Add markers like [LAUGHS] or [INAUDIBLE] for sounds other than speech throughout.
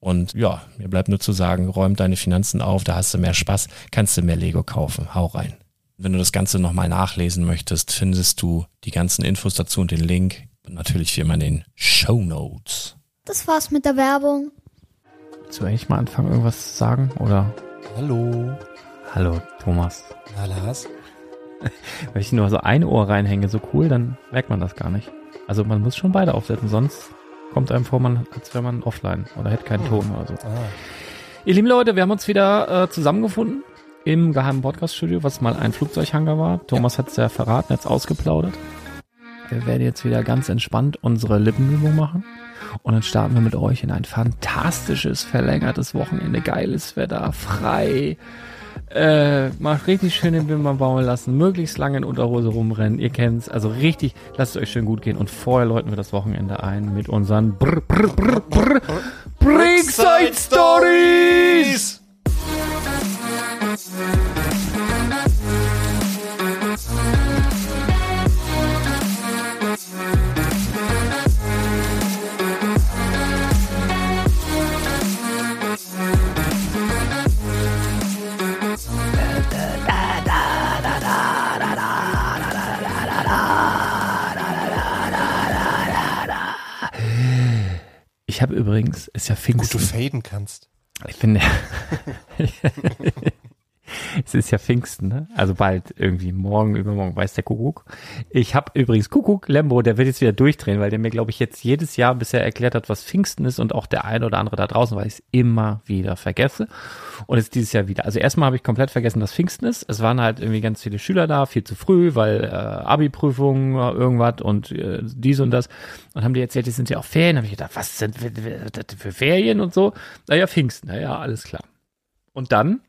Und ja, mir bleibt nur zu sagen, räum deine Finanzen auf, da hast du mehr Spaß, kannst du mehr Lego kaufen. Hau rein. Wenn du das Ganze nochmal nachlesen möchtest, findest du die ganzen Infos dazu und den Link. Und natürlich wie immer in den Show Notes. Das war's mit der Werbung. Willst du eigentlich mal anfangen, irgendwas zu sagen? Oder? Hallo. Hallo, Thomas. Na, Lars. [LAUGHS] Wenn ich nur so ein Ohr reinhänge, so cool, dann merkt man das gar nicht. Also man muss schon beide aufsetzen, sonst kommt einem vor, man, als wäre man offline oder hätte keinen Ton oder so. Ah. Ihr lieben Leute, wir haben uns wieder äh, zusammengefunden im geheimen Podcast-Studio, was mal ein Flugzeughanger war. Thomas ja. hat es ja verraten, jetzt ausgeplaudert. Wir werden jetzt wieder ganz entspannt unsere Lippenübung machen. Und dann starten wir mit euch in ein fantastisches, verlängertes Wochenende. Geiles Wetter, frei, äh, mal richtig schön den Wimpern bauen lassen, möglichst lange in Unterhose rumrennen. Ihr kennt's, also richtig, lasst es euch schön gut gehen. Und vorher läuten wir das Wochenende ein mit unseren Brr, Brr, Brr, Brr, Brickside Stories! Ich habe übrigens, ist ja Pfingsten. Gut, du faden kannst. Ich finde, [LAUGHS] [LAUGHS] es ist ja Pfingsten, ne? Also bald irgendwie morgen, übermorgen, weiß der Kuckuck. Ich habe übrigens Kuckuck, Lembo, der wird jetzt wieder durchdrehen, weil der mir, glaube ich, jetzt jedes Jahr bisher erklärt hat, was Pfingsten ist und auch der eine oder andere da draußen, weil ich es immer wieder vergesse. Und jetzt dieses Jahr wieder. Also erstmal habe ich komplett vergessen, dass Pfingsten ist. Es waren halt irgendwie ganz viele Schüler da, viel zu früh, weil äh, Abi-Prüfungen, irgendwas und äh, dies und das. Und haben die erzählt, die sind ja auch Ferien. habe ich gedacht, was sind das für Ferien und so? Naja, Pfingsten, naja, alles klar. Und dann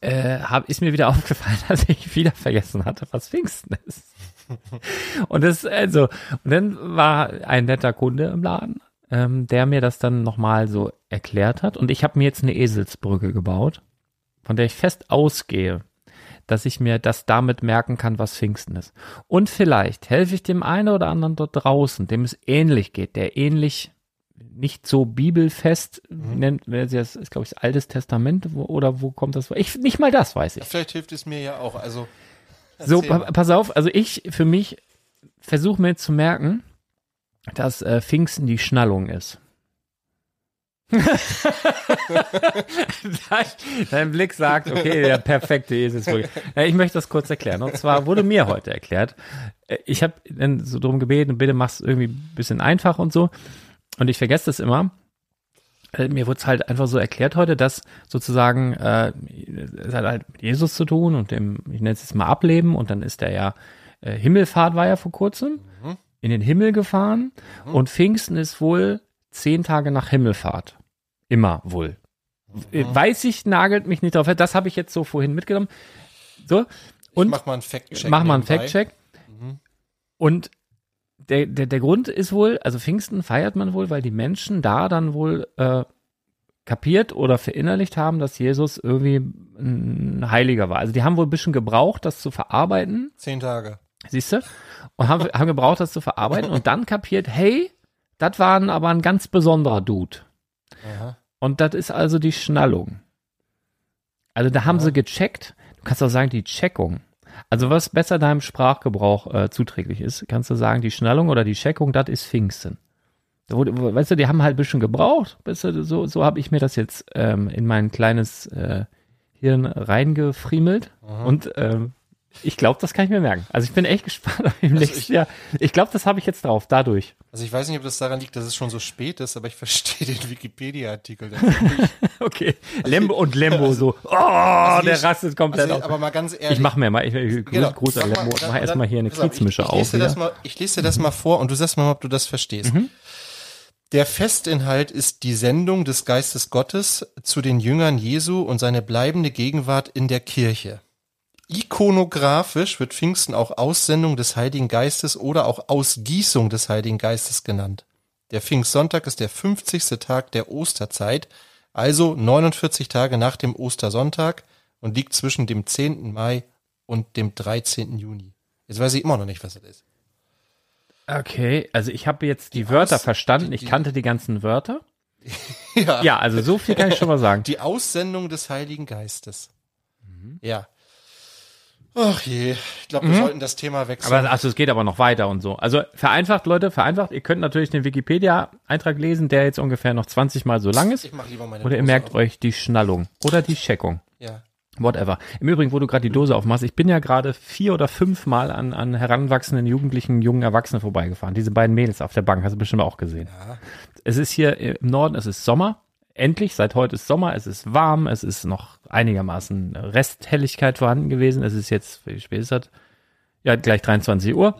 äh, hab, ist mir wieder [LAUGHS] aufgefallen, dass ich wieder vergessen hatte, was Pfingsten ist. [LAUGHS] und das, also, und dann war ein netter Kunde im Laden, ähm, der mir das dann nochmal so erklärt hat. Und ich habe mir jetzt eine Eselsbrücke gebaut, von der ich fest ausgehe, dass ich mir das damit merken kann, was Pfingsten ist. Und vielleicht helfe ich dem einen oder anderen dort draußen, dem es ähnlich geht, der ähnlich nicht so bibelfest mhm. nennt, das ist glaube ich das Altes Testament wo, oder wo kommt das? Ich nicht mal das weiß ich. Vielleicht hilft es mir ja auch. Also so pa pass auf, also ich für mich versuche mir zu merken, dass äh, Pfingsten die Schnallung ist. [LAUGHS] Dein Blick sagt, okay, der perfekte Eselsbrücke. Ich möchte das kurz erklären. Und zwar wurde mir heute erklärt, äh, ich habe dann so drum gebeten, bitte mach's irgendwie ein bisschen einfach und so. Und ich vergesse das immer. Äh, mir wurde es halt einfach so erklärt heute, dass sozusagen äh, es hat halt mit Jesus zu tun und dem, ich nenne es jetzt mal Ableben und dann ist der ja, äh, Himmelfahrt war ja vor kurzem, mhm. in den Himmel gefahren mhm. und Pfingsten ist wohl zehn Tage nach Himmelfahrt. Immer wohl. Mhm. Weiß ich, nagelt mich nicht drauf. Das habe ich jetzt so vorhin mitgenommen. So. Und ich mach mal einen Fact-Check. Mach mal einen Fact-Check. Mhm. Und der, der, der Grund ist wohl, also Pfingsten feiert man wohl, weil die Menschen da dann wohl äh, kapiert oder verinnerlicht haben, dass Jesus irgendwie ein Heiliger war. Also die haben wohl ein bisschen gebraucht, das zu verarbeiten. Zehn Tage. Siehst du? Und haben, haben gebraucht, das zu verarbeiten und dann kapiert, hey, das war aber ein ganz besonderer Dude. Aha. Und das ist also die Schnallung. Also da haben ja. sie gecheckt, du kannst auch sagen, die Checkung. Also was besser deinem Sprachgebrauch äh, zuträglich ist, kannst du sagen, die Schnallung oder die Checkung, das ist Pfingsten. Weißt du, die haben halt ein bisschen gebraucht. Weißt du, so so habe ich mir das jetzt ähm, in mein kleines äh, Hirn reingefriemelt. Aha. Und ähm, ich glaube, das kann ich mir merken. Also ich bin echt gespannt [LAUGHS] im also nächsten ich, Jahr. Ich glaube, das habe ich jetzt drauf, dadurch. Also ich weiß nicht, ob das daran liegt, dass es schon so spät ist, aber ich [LAUGHS] verstehe den Wikipedia-Artikel. [LAUGHS] okay. Lembo und Lembo also, so. Oh, also der rastet komplett also, Aber mal ganz ehrlich. Ich mache mir mal, ich, ich genau, Gruß an Lembo. Mach, mach erstmal hier eine Kiezmische auf. Ich, das mal, ich lese dir das mal vor und du sagst mal, ob du das verstehst. Mhm. Der Festinhalt ist die Sendung des Geistes Gottes zu den Jüngern Jesu und seine bleibende Gegenwart in der Kirche. Ikonografisch wird Pfingsten auch Aussendung des Heiligen Geistes oder auch Ausgießung des Heiligen Geistes genannt. Der Pfingstsonntag ist der 50. Tag der Osterzeit, also 49 Tage nach dem Ostersonntag und liegt zwischen dem 10. Mai und dem 13. Juni. Jetzt weiß ich immer noch nicht, was das ist. Okay, also ich habe jetzt die, die Wörter Aus verstanden, die, die, ich kannte die ganzen Wörter. [LAUGHS] ja. ja, also so viel kann ich schon mal sagen. Die Aussendung des Heiligen Geistes. Mhm. Ja, Ach je, ich glaube, wir mhm. sollten das Thema wechseln. Aber also es geht aber noch weiter und so. Also vereinfacht, Leute, vereinfacht. Ihr könnt natürlich den Wikipedia-Eintrag lesen, der jetzt ungefähr noch 20 Mal so lang ist. Ich mach lieber meine Oder ihr merkt auf. euch die Schnallung oder die Checkung. Ja. Whatever. Im Übrigen, wo du gerade die Dose aufmachst, ich bin ja gerade vier oder fünf Mal an, an heranwachsenden Jugendlichen, jungen Erwachsenen vorbeigefahren. Diese beiden Mädels auf der Bank, hast du bestimmt auch gesehen. Ja. Es ist hier im Norden, es ist Sommer endlich, seit heute ist Sommer, es ist warm, es ist noch einigermaßen Resthelligkeit vorhanden gewesen. Es ist jetzt, wie spät ist das? Ja, gleich 23 Uhr.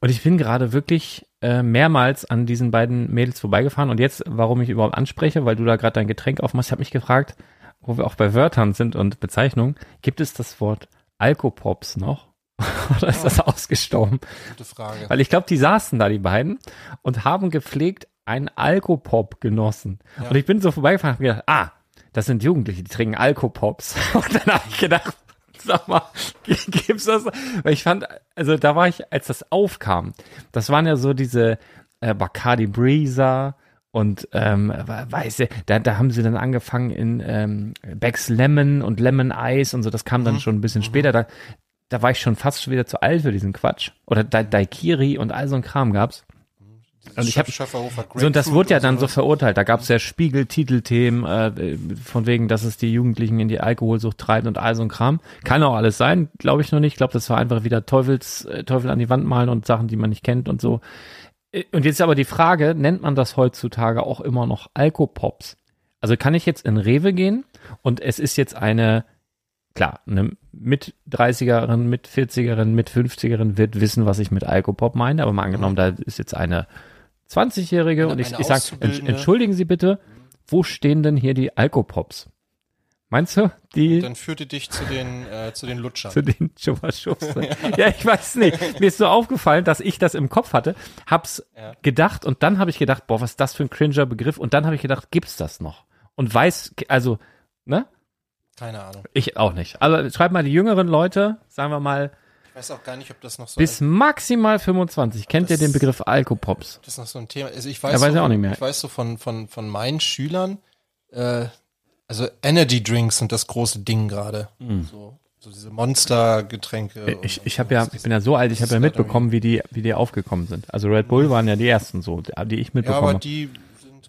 Und ich bin gerade wirklich äh, mehrmals an diesen beiden Mädels vorbeigefahren. Und jetzt, warum ich überhaupt anspreche, weil du da gerade dein Getränk aufmachst, ich habe mich gefragt, wo wir auch bei Wörtern sind und Bezeichnungen, gibt es das Wort Alkopops noch? [LAUGHS] Oder ist das ausgestorben? Gute Frage. Weil ich glaube, die saßen da, die beiden, und haben gepflegt einen Alkopop genossen. Ja. Und ich bin so vorbeigefahren und habe gedacht, ah, das sind Jugendliche, die trinken Alkopops. [LAUGHS] Und dann habe ich gedacht, sag mal, [LAUGHS] gibt's das? Weil ich fand, also da war ich, als das aufkam, das waren ja so diese äh, Bacardi Breezer und ähm, weiß da, da haben sie dann angefangen in ähm, Becks Lemon und Lemon Ice und so, das kam dann mhm. schon ein bisschen mhm. später. Da, da war ich schon fast schon wieder zu alt für diesen Quatsch. Oder Daikiri und all so ein Kram gab's. Und ich habe so und das wurde ja dann so verurteilt. Da gab es ja Spiegel-Titelthemen äh, von wegen, dass es die Jugendlichen in die Alkoholsucht treibt und all so ein Kram. Kann auch alles sein, glaube ich noch nicht. Ich glaube, das war einfach wieder Teufels äh, Teufel an die Wand malen und Sachen, die man nicht kennt und so. Äh, und jetzt aber die Frage, nennt man das heutzutage auch immer noch Alkopops? Also kann ich jetzt in Rewe gehen und es ist jetzt eine klar, eine mit 30erin, mit 40erin, mit 50erin wird wissen, was ich mit Alkopop meine, aber mal angenommen, da ist jetzt eine 20-Jährige und ich, ich sage, entschuldigen Sie bitte, wo stehen denn hier die Alkopops? Meinst du? Die Dann führte dich zu den, äh, zu den Lutschern. zu den Chupa-Chups. [LAUGHS] ja. ich weiß nicht. Mir ist so aufgefallen, dass ich das im Kopf hatte, hab's Ja. gedacht und dann habe ich gedacht, boah, was ist das für ein cringer Begriff? Und dann habe ich gedacht, gibt's das noch? Und weiß, also, ne? Keine Ahnung. Ich auch nicht. Also schreib mal die jüngeren Leute, sagen wir mal, Ich weiß auch gar nicht, ob das noch so bis maximal 25. Kennt ihr den Begriff Alkopops? Das ist noch so ein Thema. Also ich weiß, Ja, weiß so, ich auch nicht mehr. Ich weiß so von, von, von meinen Schülern, äh, also Energy Drinks sind das große Ding gerade. So, so diese Monstergetränke. Mhm. Ich, ich habe ja, ich bin ja so alt, ich habe ja mitbekommen, wie die, wie die aufgekommen sind. Also Red Bull waren ja die ersten so, die ich ja, mitbekommen aber habe. die sind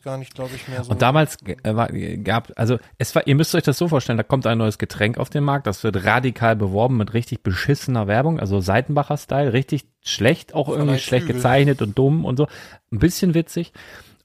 gar nicht, glaube ich, mehr so. Und damals äh, gab, also es war, ihr müsst euch das so vorstellen, da kommt ein neues Getränk auf den Markt, das wird radikal beworben mit richtig beschissener Werbung, also Seitenbacher-Style, richtig schlecht, auch irgendwie schlecht gezeichnet und dumm und so. Ein bisschen witzig.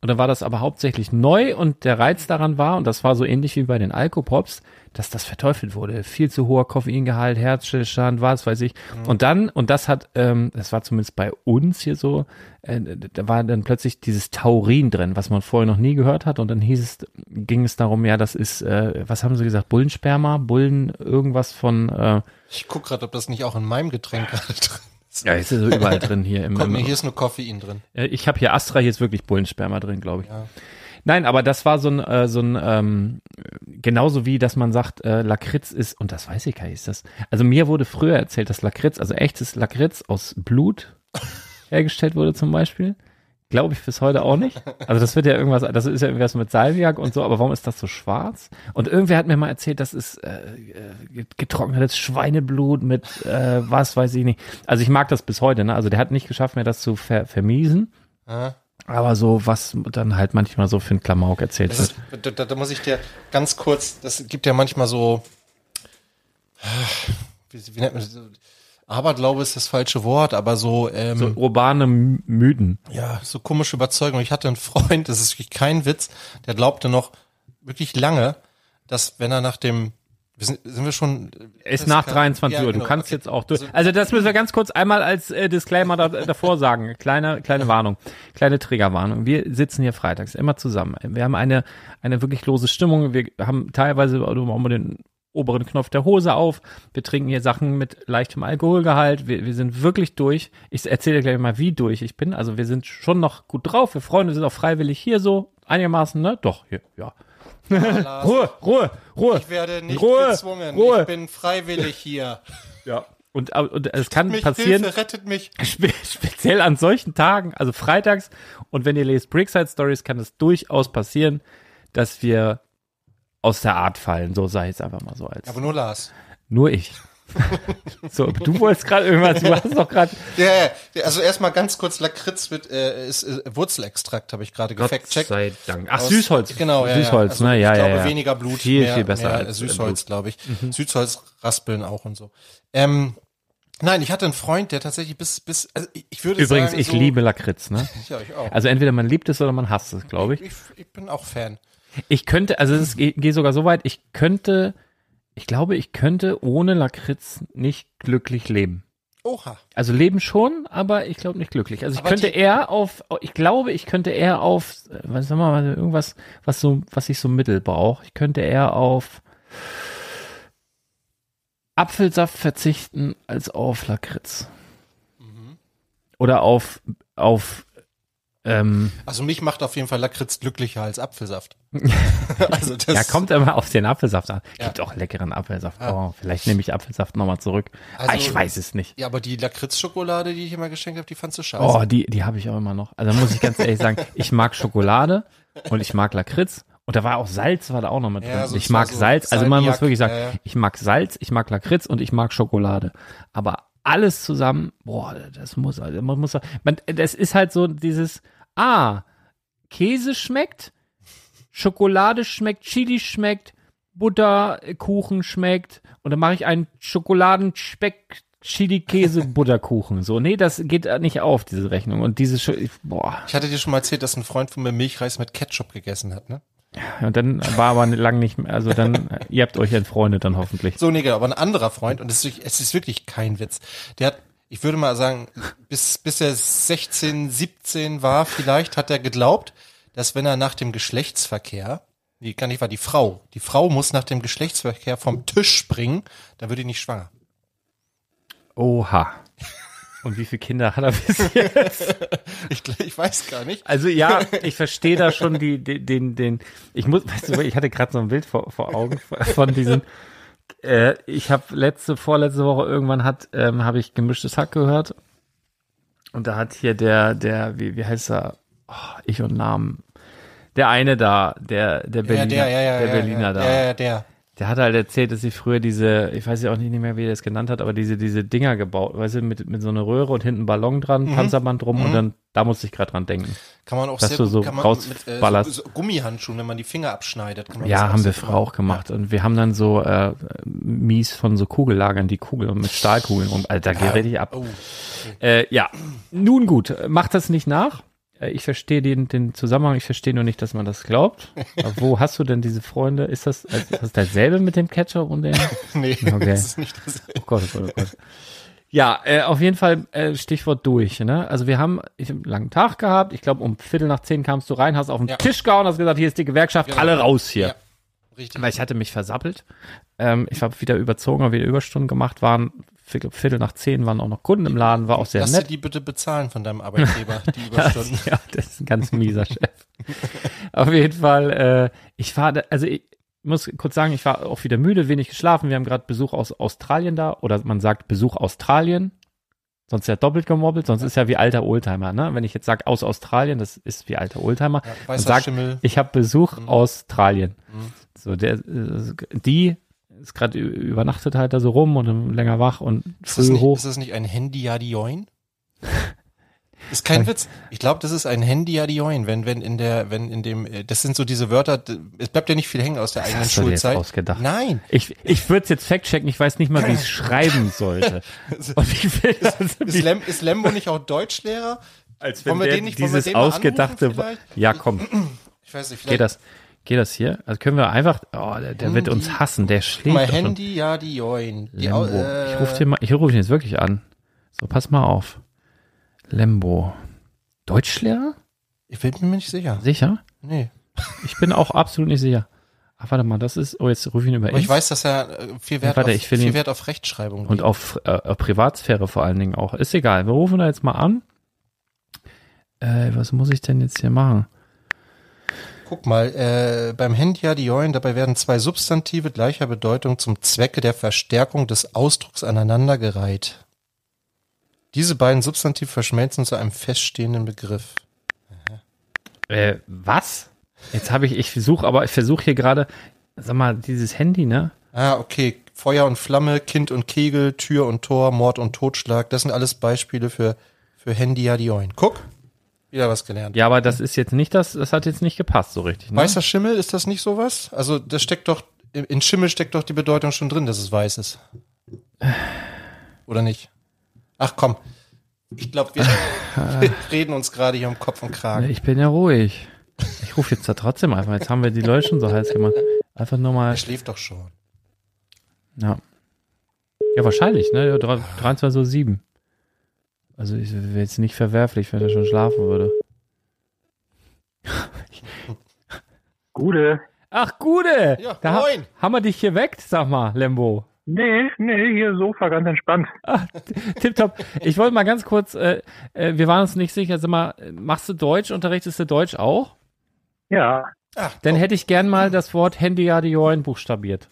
Und dann war das aber hauptsächlich neu und der Reiz daran war, und das war so ähnlich wie bei den Alkopops, dass das verteufelt wurde. Viel zu hoher Koffeingehalt, Herzstillstand, was weiß ich. Und dann, und das hat, ähm, das war zumindest bei uns hier so, äh, da war dann plötzlich dieses Taurin drin, was man vorher noch nie gehört hat. Und dann hieß es, ging es darum, ja, das ist, äh, was haben sie gesagt, Bullensperma, Bullen, irgendwas von, äh, ich guck gerade, ob das nicht auch in meinem Getränk gerade drin ist. ja, ist ja so überall [LAUGHS] drin hier im, Guck im hier ist nur Koffein drin. Äh, Ich habe hier Astra, hier ist wirklich Bullensperma drin, glaube ich. Ja. Nein, aber das war so ein, äh, so ein ähm, genauso wie, dass man sagt, äh, Lakritz ist, und das weiß ich gar nicht, ist das. Also mir wurde früher erzählt, dass Lakritz, also echtes Lakritz aus Blut [LAUGHS] hergestellt wurde zum Beispiel. Glaube ich bis heute auch nicht. Also das wird ja irgendwas, das ist ja irgendwas mit Salviak und so, aber warum ist das so schwarz? Und irgendwer hat mir mal erzählt, das ist äh, äh, getrocknetes Schweineblut mit äh, was weiß ich nicht. Also ich mag das bis heute, ne? Also der hat nicht geschafft, mir das zu ver vermiesen. Ja. Aber so, was dann halt manchmal so für ein Klamauk erzählt Das wird. ist, da, da muss ich dir ganz kurz, das gibt ja manchmal so, wie, wie nennt man das? Aberglaube ist das falsche Wort, aber so, ähm, So urbane Mythen. ja, so komische Überzeugung. Ich hatte einen Freund, das ist wirklich kein Witz, der glaubte noch wirklich lange, dass wenn er nach dem, sind, sind wir schon, Ist nach kann- 23 ja, Uhr. Du genau, kannst okay. jetzt auch durch. Also- Also das müssen wir ganz kurz einmal als äh, Disclaimer da, davor sagen. Kleine, kleine Warnung. Kleine Triggerwarnung. Wir sitzen hier freitags immer zusammen. Wir haben eine, eine wirklich lose Stimmung. Wir haben teilweise auch mal den oberen Knopf der Hose auf. Wir trinken hier Sachen mit leichtem Alkoholgehalt. Wir, wir sind wirklich durch. Ich erzähle gleich mal, wie durch ich bin. Also wir sind schon noch gut drauf. Wir freuen uns, sind auch freiwillig hier so. Einigermaßen, ne? Doch, hier, ja. Lars, [LAUGHS] Ruhe, Ruhe, Ruhe. Ich werde nicht Ruhe, gezwungen. Ruhe. Ich bin freiwillig hier. [LAUGHS] Ja. Und, und es kann Mich passieren, Hilfe, rettet mich. [LAUGHS] spe speziell an solchen Tagen, also freitags, und wenn ihr lest Brickside Stories, kann es durchaus passieren, dass wir aus der Art fallen. So sei es einfach mal so als. Aber nur Lars. nur ich. [LAUGHS] so, du wolltest gerade irgendwas, du hast doch gerade. Ja, ja, also erstmal ganz kurz, Lakritz wird, äh, ist äh, Wurzelextrakt, habe ich gerade gefact-checkt. sei Dank. Ach, Aus- Süßholz. Genau, ja. Süßholz, ja. Also ne? Ja, ich ja, glaube, ja. weniger Blut. Viel, mehr, viel besser mehr als, äh, Süßholz, glaube ich. Süßholz raspeln auch und so. Ähm, nein, ich hatte einen Freund, der tatsächlich bis, bis, also ich, ich würde Übrigens, sagen, ich so, liebe Lakritz, ne? [LAUGHS] Ja, ich auch. Also entweder man liebt es oder man hasst es, glaube ich. ich, ich bin auch Fan. Ich könnte, also es geht, geht sogar so weit, ich könnte, ich glaube, ich könnte ohne Lakritz nicht glücklich leben. Oha. Also leben schon, aber ich glaube nicht glücklich. Also ich Aber könnte eher auf, ich glaube, ich könnte eher auf, äh, was sagen wir mal, irgendwas, was so, was ich so mittel brauche. Ich könnte eher auf Apfelsaft verzichten als auf Lakritz. Mhm. Oder auf, auf, ähm, Also mich macht auf jeden Fall Lakritz glücklicher als Apfelsaft. [LAUGHS] also das ja, kommt immer auf den Apfelsaft an. Ja. Gibt auch leckeren Apfelsaft. Oh, vielleicht nehme ich Apfelsaft nochmal zurück. Also- ah, ich weiß es nicht. Ja, aber die Lakritz-Schokolade, die ich immer geschenkt habe, die fandst du scheiße. Oh, die, die habe ich auch immer noch. Also muss ich ganz ehrlich sagen, ich mag Schokolade und ich mag Lakritz. Und da war auch Salz, war da auch noch mit drin. Ja, so- ich mag so Salz, also man muss wirklich sagen, ja, ja. ich mag Salz, ich mag Lakritz und ich mag Schokolade. Aber alles zusammen, boah, das muss, also man muss, man, das ist halt so dieses, ah, Käse schmeckt, Schokolade schmeckt, Chili schmeckt, Butterkuchen schmeckt. Und dann mache ich einen Schokoladenspeck Chili Käse Butterkuchen. So nee das geht nicht auf diese Rechnung. Und diese Scho- boah. Ich hatte dir schon mal erzählt, dass ein Freund von mir Milchreis mit Ketchup gegessen hat, ne? und dann war aber lang nicht mehr also dann ihr habt euch entfreundet dann hoffentlich. So, nee, genau, aber ein anderer Freund, und es ist, wirklich- es ist wirklich kein Witz, der hat, ich würde mal sagen, bis, bis er 16, 17 war, vielleicht hat er geglaubt, dass wenn er nach dem Geschlechtsverkehr Nee, gar nicht wahr, die Frau. Die Frau muss nach dem Geschlechtsverkehr vom Tisch springen, dann wird die nicht schwanger. Oha. Und wie viele Kinder hat er bis jetzt? [LAUGHS] Ich, ich weiß gar nicht. Also ja, ich verstehe da schon die, die, den, den, ich muss, weißt du, ich hatte gerade so ein Bild vor, vor Augen von diesem, äh, ich habe letzte, vorletzte Woche irgendwann hat, ähm, habe ich gemischtes Hack gehört und da hat hier der, der, wie, wie heißt er, oh, ich und Namen, der eine da, der, der Berliner, ja, der, ja, ja, der ja, Berliner ja, da, Ja, ja, der. der hat halt erzählt, dass sie früher diese, ich weiß ja auch nicht mehr, wie er das genannt hat, aber diese, diese Dinger gebaut, weißt du, mit, mit so einer Röhre und hinten Ballon dran, Mhm. Panzerband drum und dann, da musste ich gerade dran denken. Kann man auch Dass sehr du so kann man rausballerst. so, so Gummihandschuhen, wenn man die Finger abschneidet. Kann man das Ja, haben wir früher auch gemacht. Und wir haben dann so äh, mies von so Kugellagern die Kugel mit Stahlkugeln um. Alter, da geht richtig ab. Oh, Äh, ja, nun gut, macht das nicht nach. Äh, Ich verstehe den, den Zusammenhang, ich verstehe nur nicht, dass man das glaubt. Aber wo hast du denn diese Freunde? Ist das, ist das dasselbe mit dem Ketchup und dem? [LAUGHS] nee, Okay. das ist nicht das. Oh Gott, oh Gott, oh Gott. Ja, äh, auf jeden Fall äh, Stichwort durch. Ne? Also wir haben ich hab einen langen Tag gehabt. Ich glaube, um Viertel nach zehn kamst du rein, hast auf den Ja. Tisch gehauen, hast gesagt, hier ist die Gewerkschaft, Genau. alle raus hier. Ja, richtig. Weil ich hatte mich versappelt. Ähm, ich habe wieder überzogen, habe wieder Überstunden gemacht, waren Viertel, nach zehn waren auch noch Kunden im Laden, war auch sehr Lass nett. die bitte bezahlen von deinem Arbeitgeber, [LAUGHS] die Überstunden. ja, das ist ein ganz mieser Chef. Auf jeden Fall, äh, ich war, da, also ich muss kurz sagen, ich war auch wieder müde, wenig geschlafen. Wir haben gerade Besuch aus Australien da oder man sagt Besuch Australien. Sonst ja doppelt gemobbelt, sonst ist ja wie alter Oldtimer, ne? Wenn ich jetzt sage aus Australien, das ist wie alter Oldtimer. Ja, sagt, Schimmel. ich habe Besuch Mhm. Australien. So, der, äh, die ist gerade übernachtet halt da so rum und länger wach und Ist früh nicht, hoch. ist das nicht ein Handy-Adioin? [LAUGHS] Ist kein Witz. Ich glaube, das ist ein Handy-Adioin, wenn, wenn in der, wenn in dem, äh, das sind so diese Wörter, es bleibt ja nicht viel hängen aus der eigenen hast du dir jetzt Schulzeit. ausgedacht? Nein. Ich, ich würde es jetzt fact-checken, ich weiß nicht mal, wie ich es [LAUGHS] schreiben sollte. [LAUGHS] Und ich will das Ist, Lem, ist Lembo nicht auch Deutschlehrer? als wollen wir den nicht- dieses den anrufen ausgedachte, vielleicht? ja komm, Ich weiß nicht, geht vielleicht. das, geht das hier? Also können wir einfach, oh, der, der wird uns hassen, der schlägt schon. Handy, ja, die Join. Die, Lembo. äh, ich rufe den mal, ich rufe ihn jetzt wirklich an. So, pass mal auf. Lembo. Deutschlehrer? ich bin mir nicht sicher. Sicher? Nee. Ich bin auch absolut nicht sicher. Ach, warte mal, das ist, oh, jetzt rufe ich ihn über Aber ich weiß, dass er äh, viel Wert, warte, auf, viel ihn- Wert auf Rechtschreibung Und auf äh, Privatsphäre vor allen Dingen auch. Ist egal. Wir rufen da jetzt mal an. Äh, was muss ich denn jetzt hier machen? Guck mal, äh, beim Hendiadioin, dabei werden zwei Substantive gleicher Bedeutung zum Zwecke der Verstärkung des Ausdrucks aneinandergereiht. Diese beiden Substantive verschmelzen zu einem feststehenden Begriff. Äh, was? Jetzt habe ich, ich versuche, aber ich versuche hier gerade, sag mal, dieses Handy, ne? Ah, okay. Feuer und Flamme, Kind und Kegel, Tür und Tor, Mord und Totschlag, das sind alles Beispiele für, für Hendiadioin. Guck, wieder was gelernt. Ja, aber das ist jetzt nicht das, das hat jetzt nicht gepasst so richtig. Ne? Weißer Schimmel, ist das nicht sowas? Also, das steckt doch, in Schimmel steckt doch die Bedeutung schon drin, dass es weiß ist. Oder nicht? Ach komm. Ich glaube, wir, wir [LAUGHS] reden uns gerade hier um Kopf und Kragen. Ich bin ja ruhig. Ich rufe jetzt da trotzdem einfach. Jetzt haben wir die Leute schon so heiß gemacht. Einfach nur mal. Er schläft doch schon. Ja. Ja, wahrscheinlich, ne? Ja, drei- 23.07 Uhr. Also ich wäre jetzt nicht verwerflich, wenn er schon schlafen würde. [LAUGHS] Gute. Ach, Gude! Ja, da moin. haben wir dich hier weg, sag mal, Lembo. Nee, nee, hier Sofa ganz entspannt. [LAUGHS] Ah, tipptopp. Ich wollte mal ganz kurz, äh, äh, wir waren uns nicht sicher, sag mal, machst du Deutsch, unterrichtest du Deutsch auch? Ja. Ach, Dann hätte ich gern mal das Wort Handyadioin buchstabiert.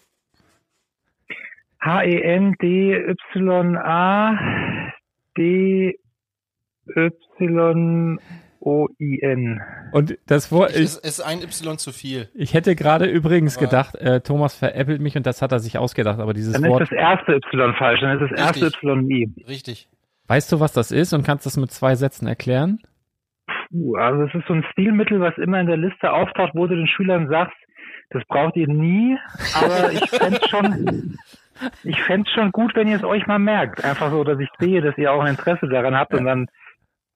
H-E-N-D-Y-A-D-Y-O-I-N. Und das Wort, es ich, ist, ist ein Y zu viel. ich hätte gerade übrigens Aber- gedacht, äh, Thomas veräppelt mich und das hat er sich ausgedacht, aber dieses Dann ist Wort, das erste Y falsch, dann ist das erste Richtig. Y nie. Richtig. weißt du, was das ist und kannst das mit zwei Sätzen erklären? Puh, also es ist so ein Stilmittel, was immer in der Liste auftaucht, wo du den Schülern sagst, das braucht ihr nie, aber ich fänd's schon, [LAUGHS] ich fänd's schon gut, wenn ihr es euch mal merkt. Einfach so, dass ich sehe, dass ihr auch ein Interesse daran habt und dann,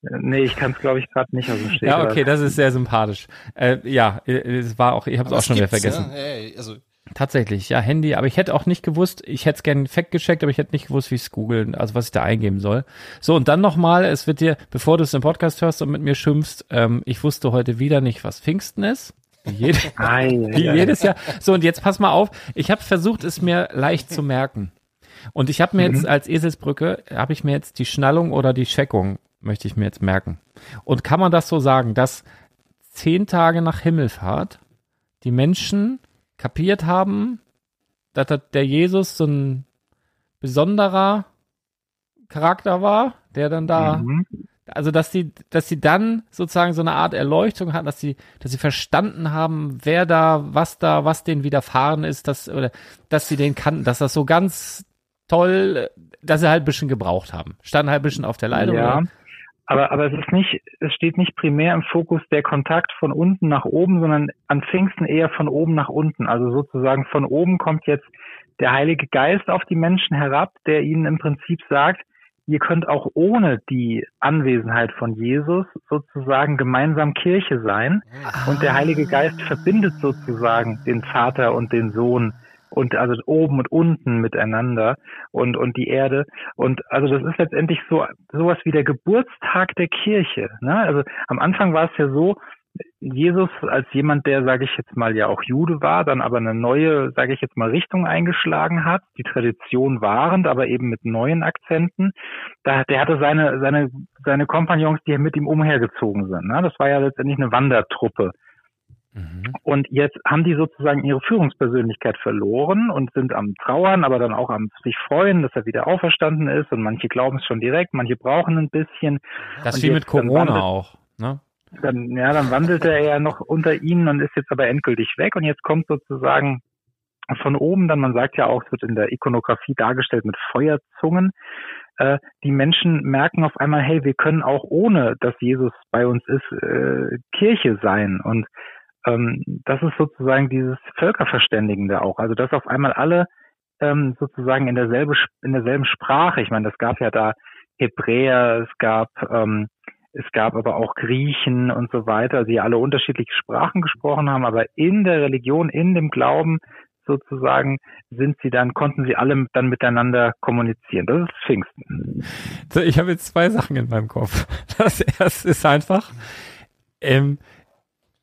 äh, nee, ich kann es glaube ich gerade nicht aus dem Stegreif. Ja, okay, das ist sehr sympathisch. Äh, ja, äh, es war auch, ich habe es auch es schon wieder vergessen. Ne? Hey, also, Tatsächlich, ja, Handy, aber ich hätte auch nicht gewusst, ich hätte es gerne fact gecheckt, aber ich hätte nicht gewusst, wie ich es googeln, also was ich da eingeben soll. So, und dann nochmal, es wird dir, bevor du es im Podcast hörst und mit mir schimpfst, ähm, ich wusste heute wieder nicht, was Pfingsten ist. Jede, [LAUGHS] Ei, wie jedes Jahr. So, und jetzt pass mal auf. Ich habe versucht, es mir leicht zu merken. Und ich habe mir Mhm. jetzt als Eselsbrücke, habe ich mir jetzt die Schnallung oder die Checkung, möchte ich mir jetzt merken. Und kann man das so sagen, dass zehn Tage nach Himmelfahrt die Menschen kapiert haben, dass das der Jesus so ein besonderer Charakter war, der dann da Mhm. Also dass sie, dass sie dann sozusagen so eine Art Erleuchtung hatten, dass sie, dass sie verstanden haben, wer da, was da, was denen widerfahren ist, dass, oder dass sie den kannten, dass das so ganz toll, dass sie halt ein bisschen gebraucht haben. Standen halt ein bisschen auf der Leitung. Ja, oder? aber, aber es ist nicht, es steht nicht primär im Fokus der Kontakt von unten nach oben, sondern an Pfingsten eher von oben nach unten. Also sozusagen von oben kommt jetzt der Heilige Geist auf die Menschen herab, der ihnen im Prinzip sagt, ihr könnt auch ohne die Anwesenheit von Jesus sozusagen gemeinsam Kirche sein. Und der Heilige Geist verbindet sozusagen den Vater und den Sohn und also oben und unten miteinander und, und die Erde. Und also das ist letztendlich so sowas wie der Geburtstag der Kirche. Ne? Also am Anfang war es ja so, Jesus als jemand, der, sage ich jetzt mal, ja auch Jude war, dann aber eine neue, sage ich jetzt mal, Richtung eingeschlagen hat, die Tradition wahrend, aber eben mit neuen Akzenten. Da, der hatte seine, seine, seine Kompagnons, die mit ihm umhergezogen sind. Ne? Das war ja letztendlich eine Wandertruppe. Mhm. Und jetzt haben die sozusagen ihre Führungspersönlichkeit verloren und sind am Trauern, aber dann auch am sich freuen, dass er wieder auferstanden ist. Und manche glauben es schon direkt, manche brauchen ein bisschen. Das Und wie mit Corona auch. Ne? Dann, ja, dann wandelte er ja noch unter ihnen und ist jetzt aber endgültig weg. Und jetzt kommt sozusagen von oben dann, man sagt ja auch, es wird in der Ikonografie dargestellt mit Feuerzungen. Äh, die Menschen merken auf einmal, hey, wir können auch ohne, dass Jesus bei uns ist, äh, Kirche sein. Und ähm, das ist sozusagen dieses Völkerverständigende auch. Also dass auf einmal alle ähm, sozusagen in derselbe in derselben Sprache. Ich meine, das gab ja da Hebräer, es gab ähm, es gab aber auch Griechen und so weiter, die alle unterschiedliche Sprachen gesprochen haben, aber in der Religion, in dem Glauben sozusagen sind sie dann, konnten sie alle dann miteinander kommunizieren. Das ist Pfingsten. Ich habe jetzt zwei Sachen in meinem Kopf. Das erste ist einfach, ähm,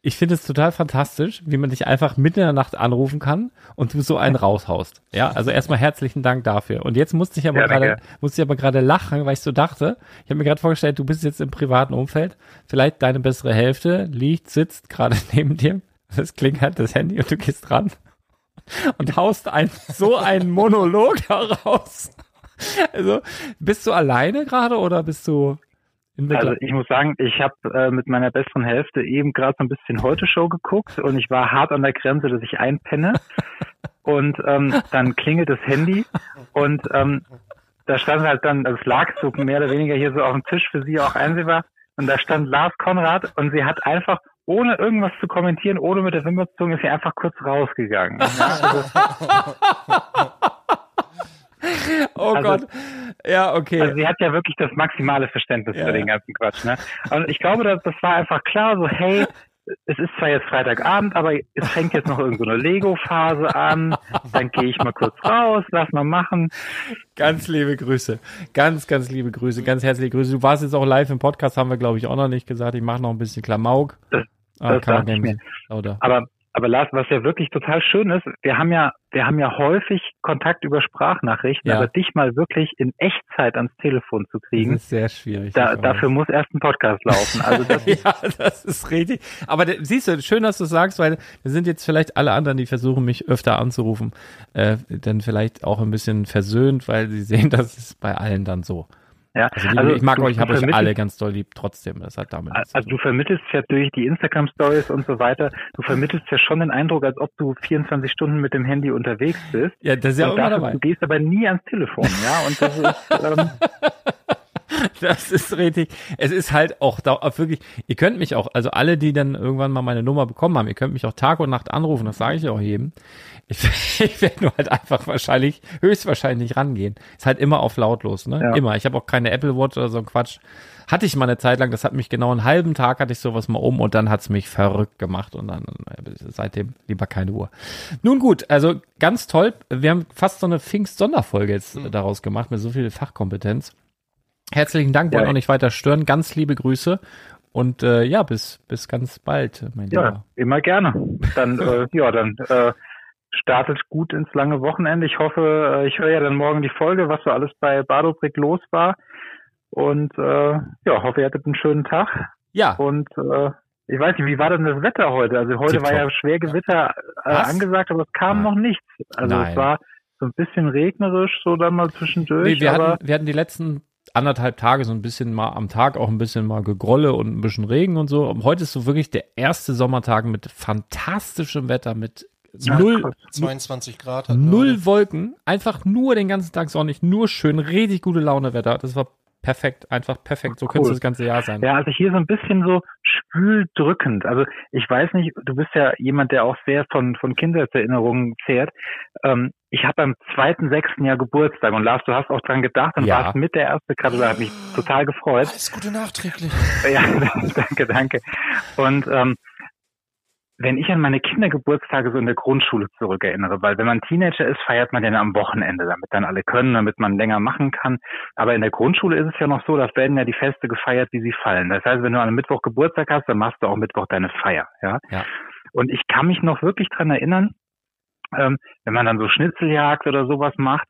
ich finde es total fantastisch, wie man dich einfach mitten in der Nacht anrufen kann und du so einen raushaust. Ja, also erstmal herzlichen Dank dafür. Und jetzt musste ich aber Ja, gerade, musste ich aber gerade lachen, weil ich so dachte, ich habe mir gerade vorgestellt, du bist jetzt im privaten Umfeld, vielleicht deine bessere Hälfte liegt, sitzt gerade [LAUGHS] neben dir, es klingelt das Handy und du gehst ran und haust ein, so einen Monolog [LAUGHS] heraus. Also, bist du alleine gerade oder bist du Also ich muss sagen, ich habe äh, mit meiner besseren Hälfte eben gerade so ein bisschen Heute-Show geguckt und ich war hart an der Grenze, dass ich einpenne. [LAUGHS] Und ähm, dann klingelt das Handy und ähm, da stand halt dann, also es lag so mehr oder weniger hier so auf dem Tisch für sie auch einsehbar und da stand Lars Konrad und sie hat einfach ohne irgendwas zu kommentieren, ohne mit der Wimper zu ist sie einfach kurz rausgegangen. [LAUGHS] Ja, also, [LAUGHS] Oh Also- Gott. Ja, okay. Also sie hat ja wirklich das maximale Verständnis Ja, für den ganzen Quatsch. Ne? Und ich glaube, das, das war einfach klar, so hey, es ist zwar jetzt Freitagabend, aber es fängt jetzt noch irgendeine so eine Lego-Phase an. Dann gehe ich mal kurz raus, lass mal machen. ganz liebe Grüße. Ganz, ganz liebe Grüße. Ganz herzliche Grüße. Du warst jetzt auch live im Podcast, haben wir, glaube ich, auch noch nicht gesagt. Ich mache noch ein bisschen Klamauk. Das- ah, das kann man ich gerne lauter. Aber aber Lars, was ja wirklich total schön ist, wir haben ja, wir haben ja häufig Kontakt über Sprachnachrichten, Ja. aber dich mal wirklich in Echtzeit ans Telefon zu Das kriegen, ist sehr schwierig. da, dafür muss erst ein Podcast laufen. Also das [LAUGHS] ja, das ist richtig. Aber siehst du, schön, dass du sagst, weil wir sind jetzt vielleicht alle anderen, die versuchen, mich öfter anzurufen, äh, dann vielleicht auch ein bisschen versöhnt, weil sie sehen, [LAUGHS] das ist bei allen dann so. Ja, Also, liebe, ich mag du- euch, ich habe euch alle ganz doll lieb, trotzdem. Das hat damit Also tun. du vermittelst ja durch die Instagram-Stories und so weiter, du vermittelst ja schon den Eindruck, als ob du 24 Stunden mit dem Handy unterwegs bist. Ja, das ist ja und immer dafür, dabei. du gehst aber nie ans Telefon, ja. Und das ist, [LAUGHS] ähm, [LAUGHS] Das ist richtig. Es ist halt auch da, wirklich, ihr könnt mich auch, also alle, die dann irgendwann mal meine Nummer bekommen haben, ihr könnt mich auch Tag und Nacht anrufen, das sage ich auch jedem. Ich, [LAUGHS] ich werde nur halt einfach wahrscheinlich, höchstwahrscheinlich rangehen. Ist halt immer auf lautlos, ne? Ja. Immer. Ich habe auch keine Apple Watch oder so ein Quatsch. Hatte ich mal eine Zeit lang, das hat mich genau einen halben Tag hatte ich sowas mal um und dann hat's mich verrückt gemacht und dann äh, seitdem lieber keine Uhr. Nun gut, also ganz toll. Wir haben fast so eine Pfingst-Sonderfolge jetzt äh, daraus gemacht mit so viel Fachkompetenz. Herzlichen Dank, wollen Ja. auch nicht weiter stören. Ganz liebe Grüße Und äh, ja, bis, bis ganz bald, mein Ja, Lieber. immer gerne. Dann, äh, [LAUGHS] ja, dann äh, startet gut ins lange Wochenende. Ich hoffe, äh, ich höre ja dann morgen die Folge, was so alles bei Badobrick los war. Und äh, ja, hoffe, ihr hattet einen schönen Tag. Ja, Und äh, ich weiß nicht, wie war denn das Wetter heute? Also heute Tipptopp. war ja schwer Gewitter äh, angesagt, aber es kam Ah. noch nichts. Also Nein. es war so ein bisschen regnerisch, so dann mal zwischendurch. nee, wir, hatten, wir hatten die letzten anderthalb Tage so ein bisschen mal am Tag auch ein bisschen mal Gegrolle und ein bisschen Regen und so. Und heute ist so wirklich der erste Sommertag mit fantastischem Wetter, mit Ja, null, krass. 22 Grad. hat null Wolken, einfach nur den ganzen Tag sonnig, nur schön, richtig gute Laune Wetter. Das war perfekt, einfach perfekt. So könnte es Cool. das ganze Jahr sein. Ja, also hier so ein bisschen so schwül drückend. Also ich weiß nicht, du bist ja jemand, der auch sehr von, von Kindheitserinnerungen zehrt. Ähm, ich habe am zweiten, sechsten Jahr Geburtstag und Lars, du hast auch dran gedacht und Ja. warst mit der erste Gratular, hat mich total gefreut. Alles Gute nachträglich. Ja, [LAUGHS] danke, danke. Und ähm, wenn ich an meine Kindergeburtstage so in der Grundschule zurückerinnere, weil wenn man Teenager ist, feiert man den am Wochenende, damit dann alle können, damit man länger machen kann. Aber in der Grundschule ist es ja noch so, da werden ja die Feste gefeiert, wie sie fallen. Das heißt, wenn du an einem Mittwoch Geburtstag hast, dann machst du auch Mittwoch deine Feier. Ja. Ja. Und ich kann mich noch wirklich dran erinnern, ähm, wenn man dann so Schnitzeljagd oder sowas macht,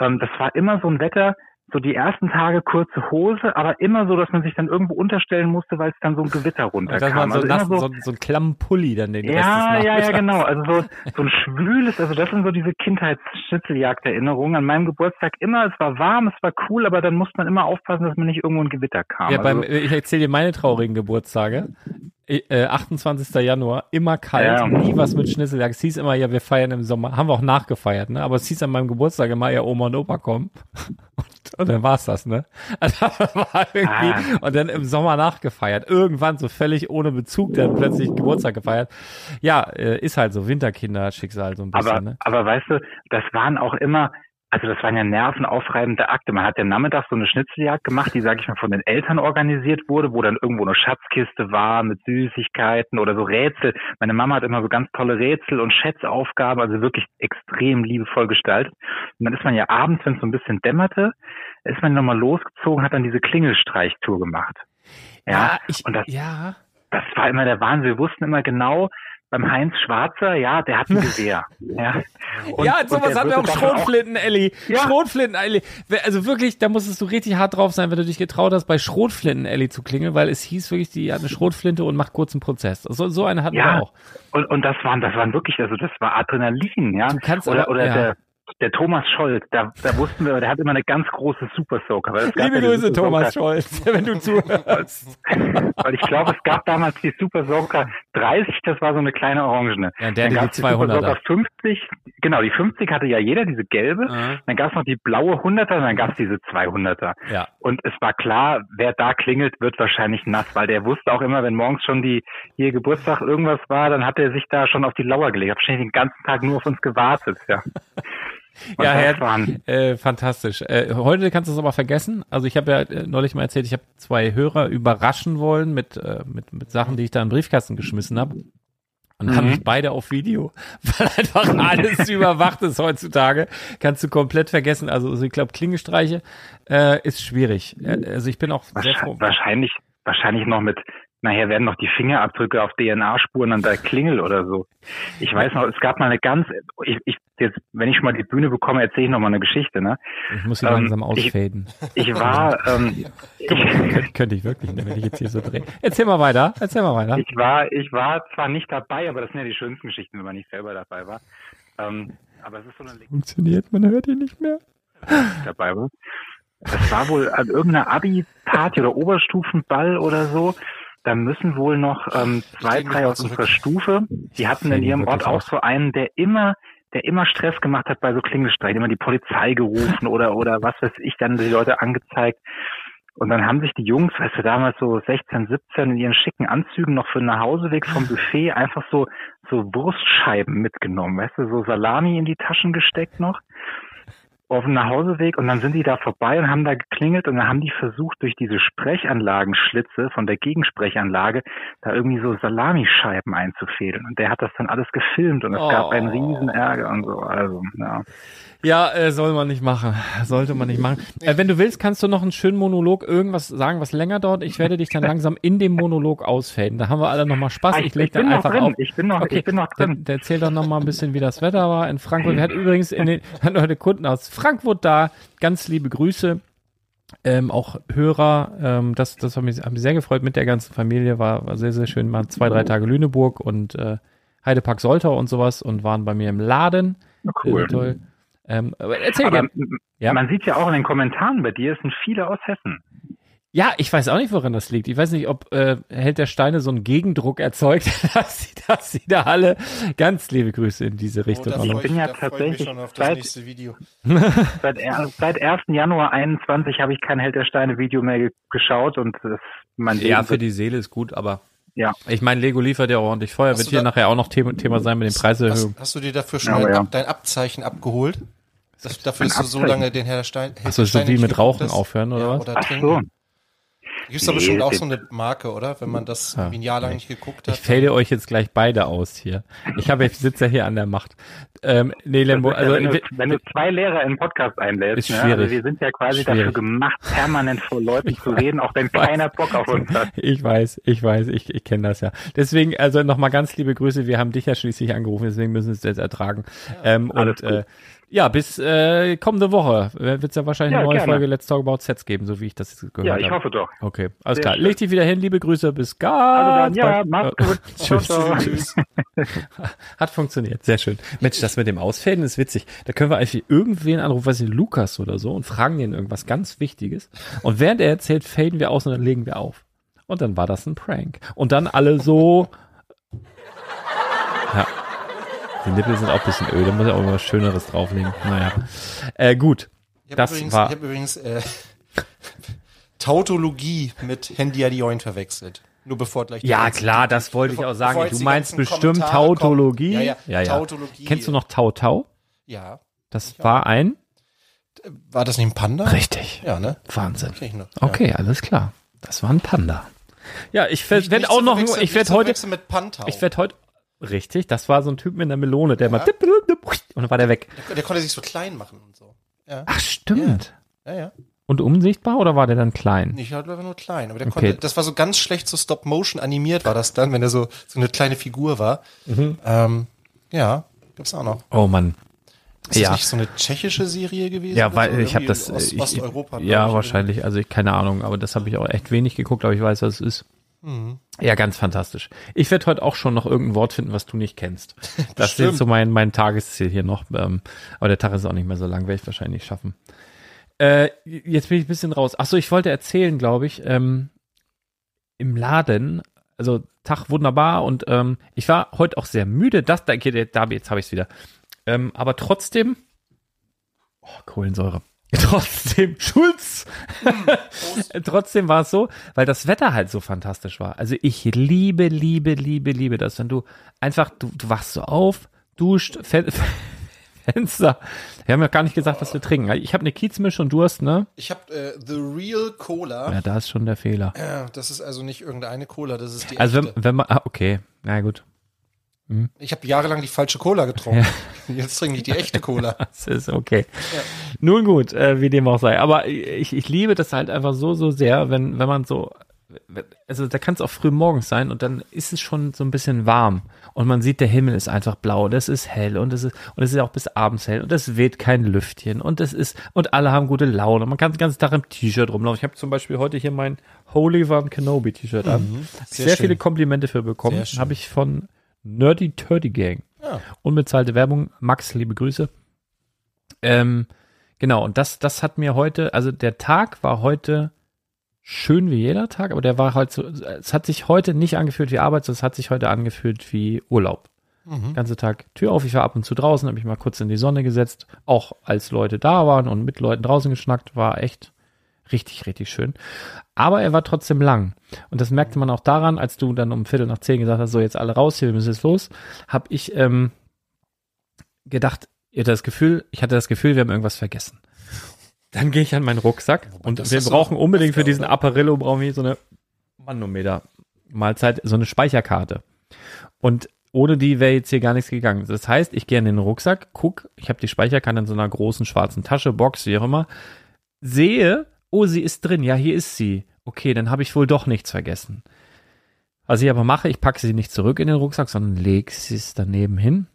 ähm, das war immer so ein Wetter, so die ersten Tage kurze Hose, aber immer so, dass man sich dann irgendwo unterstellen musste, weil es dann so ein Gewitter Und dass runterkam. man so, also nass, so, so einen klammen Pulli dann den Rest ja, ja, ja, Nachmittags- genau. [LAUGHS] Also so, so ein schwüles, also das sind so diese Kindheitsschnitzeljagd-Erinnerungen. An meinem Geburtstag immer, es war warm, es war cool, aber dann musste man immer aufpassen, dass man nicht irgendwo ein Gewitter kam. Ja, beim, also, ich erzähle dir meine traurigen Geburtstage. Äh, 28. Januar, immer kalt, Ja. nie was mit Schnitzeljagd. Es hieß immer, ja, wir feiern im Sommer. Haben wir auch nachgefeiert, ne? Aber es hieß an meinem Geburtstag immer, ja, Oma und Opa kommen. Und, [LAUGHS] und dann war's das, ne? Also, [LAUGHS] war irgendwie, Ah. und dann im Sommer nachgefeiert. Irgendwann so völlig ohne Bezug dann plötzlich Geburtstag gefeiert. Ja, äh, ist halt so Winterkinder-Schicksal so ein bisschen, aber, ne? aber weißt du, das waren auch immer, also das waren ja nervenaufreibende Akte. Man hat ja nachmittags so eine Schnitzeljagd gemacht, die, sage ich mal, von den Eltern organisiert wurde, wo dann irgendwo eine Schatzkiste war mit Süßigkeiten oder so Rätsel. Meine Mama hat immer so ganz tolle Rätsel und Schätzaufgaben, also wirklich extrem liebevoll gestaltet. Und dann ist man ja abends, wenn es so ein bisschen dämmerte, ist man nochmal losgezogen, hat dann diese Klingelstreichtour gemacht. Ja, ich, und das, ja. das war immer der Wahnsinn. Wir wussten immer genau, beim Heinz Schwarzer, ja, der hat ein Gewehr. ja, Und- ja, sowas haben wir auch Schrotflinten, Elli. Ja. Schrotflinten, Elli. Also wirklich, da musstest du richtig hart drauf sein, wenn du dich getraut hast, bei Schrotflinten, Elli zu klingeln, weil es hieß wirklich, die hat eine Schrotflinte und macht kurzen Prozess. So, so eine hatten Ja, wir auch. Und, und das waren, das waren wirklich, also das war Adrenalin, ja. Du kannst oder aber- oder ja. der, der Thomas Scholz, da, da wussten wir, der hat immer eine ganz große Super Soaker. Es gab Liebe die Grüße, Super Thomas Scholz, [LAUGHS] wenn du zuhörst. Weil ich glaube, es gab damals die Super Soaker 30, das war so eine kleine Orangene. Ja, der Dann hatte gab's die Super 200er. Soaker 50, genau, die 50 hatte ja jeder, diese gelbe. Ja. Dann gab es noch die blaue 100er und dann gab es diese 200er. Ja. Und es war klar, wer da klingelt, wird wahrscheinlich nass, weil der wusste auch immer, wenn morgens schon die hier Geburtstag irgendwas war, dann hat er sich da schon auf die Lauer gelegt. Hat wahrscheinlich den ganzen Tag nur auf uns gewartet, ja. Und Ja, Herr, äh, fantastisch. Äh, heute kannst du es aber vergessen. Also ich habe ja äh, neulich mal erzählt, ich habe zwei Hörer überraschen wollen mit, äh, mit, mit Sachen, die ich da in den Briefkasten geschmissen habe. Und Mhm. habe ich beide auf Video, [LAUGHS] weil einfach alles [LAUGHS] überwacht ist heutzutage. Kannst du komplett vergessen. Also, also ich glaube, Klingelstreiche äh, ist schwierig. Äh, Also ich bin auch sehr froh. wahrscheinlich, wahrscheinlich noch mit, nachher werden noch die Fingerabdrücke auf DNA-Spuren an der Klingel oder so. Ich weiß noch, es gab mal eine ganz, ich, ich jetzt, wenn ich schon mal die Bühne bekomme, erzähle ich noch mal eine Geschichte, ne? Ich muss sie ähm, langsam ich- ausfaden. Ich war, ähm, [LAUGHS] ich, Könnte, ich wirklich, ne, wenn ich jetzt hier so drehe. Erzähl mal weiter. Erzähl mal weiter. Ich war, ich war zwar nicht dabei, aber das sind ja die schönsten Geschichten, wenn man nicht selber dabei war. Ähm, aber es ist so eine Funktioniert, man hört ihn nicht mehr. dabei war. Das war wohl an irgendeiner Abi-Party oder Oberstufenball oder so. Da müssen wohl noch ähm, zwei, Ich drei aus unserer Stufe, die hatten in ihrem Ort auch so einen, der immer der immer Stress gemacht hat bei so Klingelstreichen, immer die Polizei gerufen oder oder was weiß ich, dann die Leute angezeigt. Und dann haben sich die Jungs, weißt du, damals so 16, 17 in ihren schicken Anzügen noch für den Nachhauseweg vom Buffet einfach so, so Wurstscheiben mitgenommen, weißt du, so Salami in die Taschen gesteckt noch. Auf dem Nachhauseweg und dann sind die da vorbei und haben da geklingelt und dann haben die versucht, durch diese Sprechanlagenschlitze von der Gegensprechanlage da irgendwie so Salamischeiben einzufädeln. Und der hat das dann alles gefilmt und es Oh. gab einen riesen Ärger und so. Also, ja. Ja, äh, soll man nicht machen. [LAUGHS] Sollte man nicht machen. Äh, wenn du willst, kannst du noch einen schönen Monolog irgendwas sagen, was länger dauert. Ich werde dich dann langsam in dem Monolog ausfaden. Da haben wir alle nochmal Spaß. Ah, Ich leg bin dann einfach drin. auf. Ich bin noch, Okay, ich bin noch der, drin. der erzählt doch noch mal ein bisschen, wie das Wetter war in Frankfurt. Wir hatten übrigens in den, [LAUGHS] hatten heute Kunden aus Frankfurt da. Ganz liebe Grüße. Ähm, auch Hörer, ähm, das, das hat mich, hat mich sehr gefreut mit der ganzen Familie, war, war sehr, sehr schön. Mal zwei, drei Tage Lüneburg und äh, Heidepark Soltau und sowas und waren bei mir im Laden. Cool. sehr toll. Ähm, aber erzähl Aber Ja. man sieht ja auch in den Kommentaren bei dir, es sind viele aus Hessen. Ja, ich weiß auch nicht, woran das liegt. Ich weiß nicht, ob äh, Held der Steine so einen Gegendruck erzeugt, [LAUGHS] dass sie, dass sie da alle ganz liebe Grüße in diese Richtung. Oh, da auch noch. freue bin ich, ja ich tatsächlich schon auf das seit- nächste Video. [LAUGHS] Seit, seit 1. Januar 21 habe ich kein Held der Steine Video mehr ge geschaut und das, mein ja, Leben für wird- die Seele ist gut, aber Ja. ich meine, Lego liefert ja ordentlich Feuer. Hast Wird du hier da- nachher auch noch Thema, Thema sein mit den Preiserhöhungen. Hast, hast du dir dafür schon Ja, ein ja. Dein Abzeichen abgeholt? Das, dafür, dass du so lange den Herr Stein. Herr Achso, so Stein wie mit Rauchen hast? aufhören oder ja, was? Oder Ach trinken. so. Gibt's da Nee, bestimmt auch so eine Marke, oder? Wenn man das Ja. ein Jahr lang nicht geguckt hat. Ich fade euch jetzt gleich beide aus hier. Ich habe, ich sitze ja hier an der Macht. Ähm, nee, Lembo, also wenn, du, wenn du zwei Lehrer in den Podcast einlädst, Ist ne, schwierig. also wir sind ja quasi Schwierig. dafür gemacht, permanent vor [LAUGHS] Leuten zu reden, auch wenn weiß. keiner Bock auf uns hat. [LAUGHS] Ich weiß, ich weiß, ich, ich kenne das ja. Deswegen, also nochmal ganz liebe Grüße. Wir haben dich ja schließlich angerufen, deswegen müssen wir es jetzt ertragen. ähm, alles und äh, ja, bis äh, kommende Woche wird es ja wahrscheinlich Ja, eine neue gerne. Folge Let's Talk About Sets geben, so wie ich das jetzt gehört Ja, habe. ich hoffe doch. Okay, alles Sehr klar. schön. Leg dich wieder hin, liebe Grüße, bis Also ganz dann, ja, bald. mach's Äh, gut. [LAUGHS] Tschüss. Ciao. Tschüss. [LAUGHS] Hat funktioniert, sehr schön. Mensch, das mit dem Ausfäden ist witzig. Da können wir eigentlich irgendwen anrufen, weiß nicht, Lukas oder so, und fragen den irgendwas ganz Wichtiges. Und während er erzählt, faden wir aus und dann legen wir auf. Und dann war das ein Prank. Und dann alle so. Ja. Die Nippel sind auch ein bisschen öde, muss ja auch was Schöneres drauflegen. Naja. Äh, gut. Ich habe übrigens, war- ich hab übrigens äh, Tautologie mit Handyadioin verwechselt. Nur bevor gleich Ja, ganzen- klar, das wollte ich auch sagen. Du meinst bestimmt Kommentare kommen. Tautologie. Ja, ja, ja, ja. Tautologie. Kennst du noch Tau Tau? Ja. Das war ein. War das nicht ein Panda? Richtig. Ja, ne? Wahnsinn. Ich noch. Okay, alles klar. Das war ein Panda. Ja, ich Ja. werde auch noch, ich werde heute, ich werde heute, richtig, das war so ein Typ mit einer Melone, der Ja. mal, und dann war der weg. der, der konnte sich so klein machen und so. Ja, Ach, stimmt. ja, ja. Und unsichtbar oder war der dann klein? Ich einfach nur klein. Aber der Okay. konnte, das war so ganz schlecht so Stop-Motion animiert war das dann, wenn er so, so eine kleine Figur war. Mhm. Ähm, ja, gibt's auch noch. Oh Mann. Ist das Ja. nicht so eine tschechische Serie gewesen? Ja, weil ich habe das, Ost, ich, Osteuropa. ja ich, wahrscheinlich, also ich keine Ahnung, aber das habe ich auch echt wenig geguckt, aber ich weiß, was es ist. Mhm. Ja, ganz fantastisch. Ich werde heute auch schon noch irgendein Wort finden, was du nicht kennst. [LAUGHS] Das ist so mein, mein Tagesziel hier noch. Ähm, aber der Tag ist auch nicht mehr so lang, werde ich wahrscheinlich nicht schaffen. Äh, jetzt bin ich ein bisschen raus. Ach so, ich wollte erzählen, glaube ich, ähm, im Laden, also Tag wunderbar und ähm, ich war heute auch sehr müde. Das, da, geht- da jetzt habe ich es wieder. Ähm, aber trotzdem, oh, Kohlensäure. [LAUGHS] Trotzdem, Schulz! [LAUGHS] Trotzdem war es so, weil das Wetter halt so fantastisch war. Also ich liebe, liebe, liebe, liebe das, wenn du einfach, du, du wachst so auf, duscht, Fen [LAUGHS] Fenster. Wir haben ja gar nicht gesagt, was wir trinken. Ich habe eine Kiezmisch und du hast, ne? Ich habe äh, The Real Cola. Ja, da ist schon der Fehler. Ja, das ist also nicht irgendeine Cola, das ist die Also wenn, wenn man, ah, okay, na gut. Ich habe jahrelang die falsche Cola getrunken. Jetzt trinke ich die echte Cola. [LAUGHS] Das ist okay. Nun gut, äh, wie dem auch sei. Aber ich, ich liebe das halt einfach so, so sehr, wenn, wenn man so, also da kann es auch früh morgens sein und dann ist es schon so ein bisschen warm und man sieht, der Himmel ist einfach blau, das ist hell und es ist, und es ist auch bis abends hell und es weht kein Lüftchen und es ist, und alle haben gute Laune. Man kann den ganzen Tag im T-Shirt rumlaufen. Ich habe zum Beispiel heute hier mein Holy Van Kenobi T-Shirt an. Sehr, Sehr schön. viele Komplimente für bekommen. Sehr. Habe ich von Nerdy Turdy Gang. Ja. Unbezahlte Werbung. Max, liebe Grüße. Ähm, genau, und das, das hat mir heute, also der Tag war heute schön wie jeder Tag, aber der war halt so, es hat sich heute nicht angefühlt wie Arbeit, sondern es hat sich heute angefühlt wie Urlaub. Mhm. Ganze Tag Tür auf, ich war ab und zu draußen, habe mich mal kurz in die Sonne gesetzt, auch als Leute da waren und mit Leuten draußen geschnackt, war echt richtig, richtig schön. Aber er war trotzdem lang. Und das merkte man auch daran, als du dann um Viertel nach zehn gesagt hast, so jetzt alle raus hier, wir müssen jetzt los, habe ich ähm, gedacht, ihr das Gefühl, ich hatte das Gefühl, wir haben irgendwas vergessen. Dann gehe ich an meinen Rucksack und das wir brauchen unbedingt für diesen? Apparillo brauchen wir so eine Manometer Mahlzeit, so eine Speicherkarte. Und ohne die wäre jetzt hier gar nichts gegangen. Das heißt, ich gehe in den Rucksack, guck, ich habe die Speicherkarte in so einer großen schwarzen Tasche, Box, wie auch immer, sehe, oh, sie ist drin, ja, hier ist sie. Okay, dann habe ich wohl doch nichts vergessen. Was ich aber mache, ich packe sie nicht zurück in den Rucksack, sondern lege sie es daneben hin.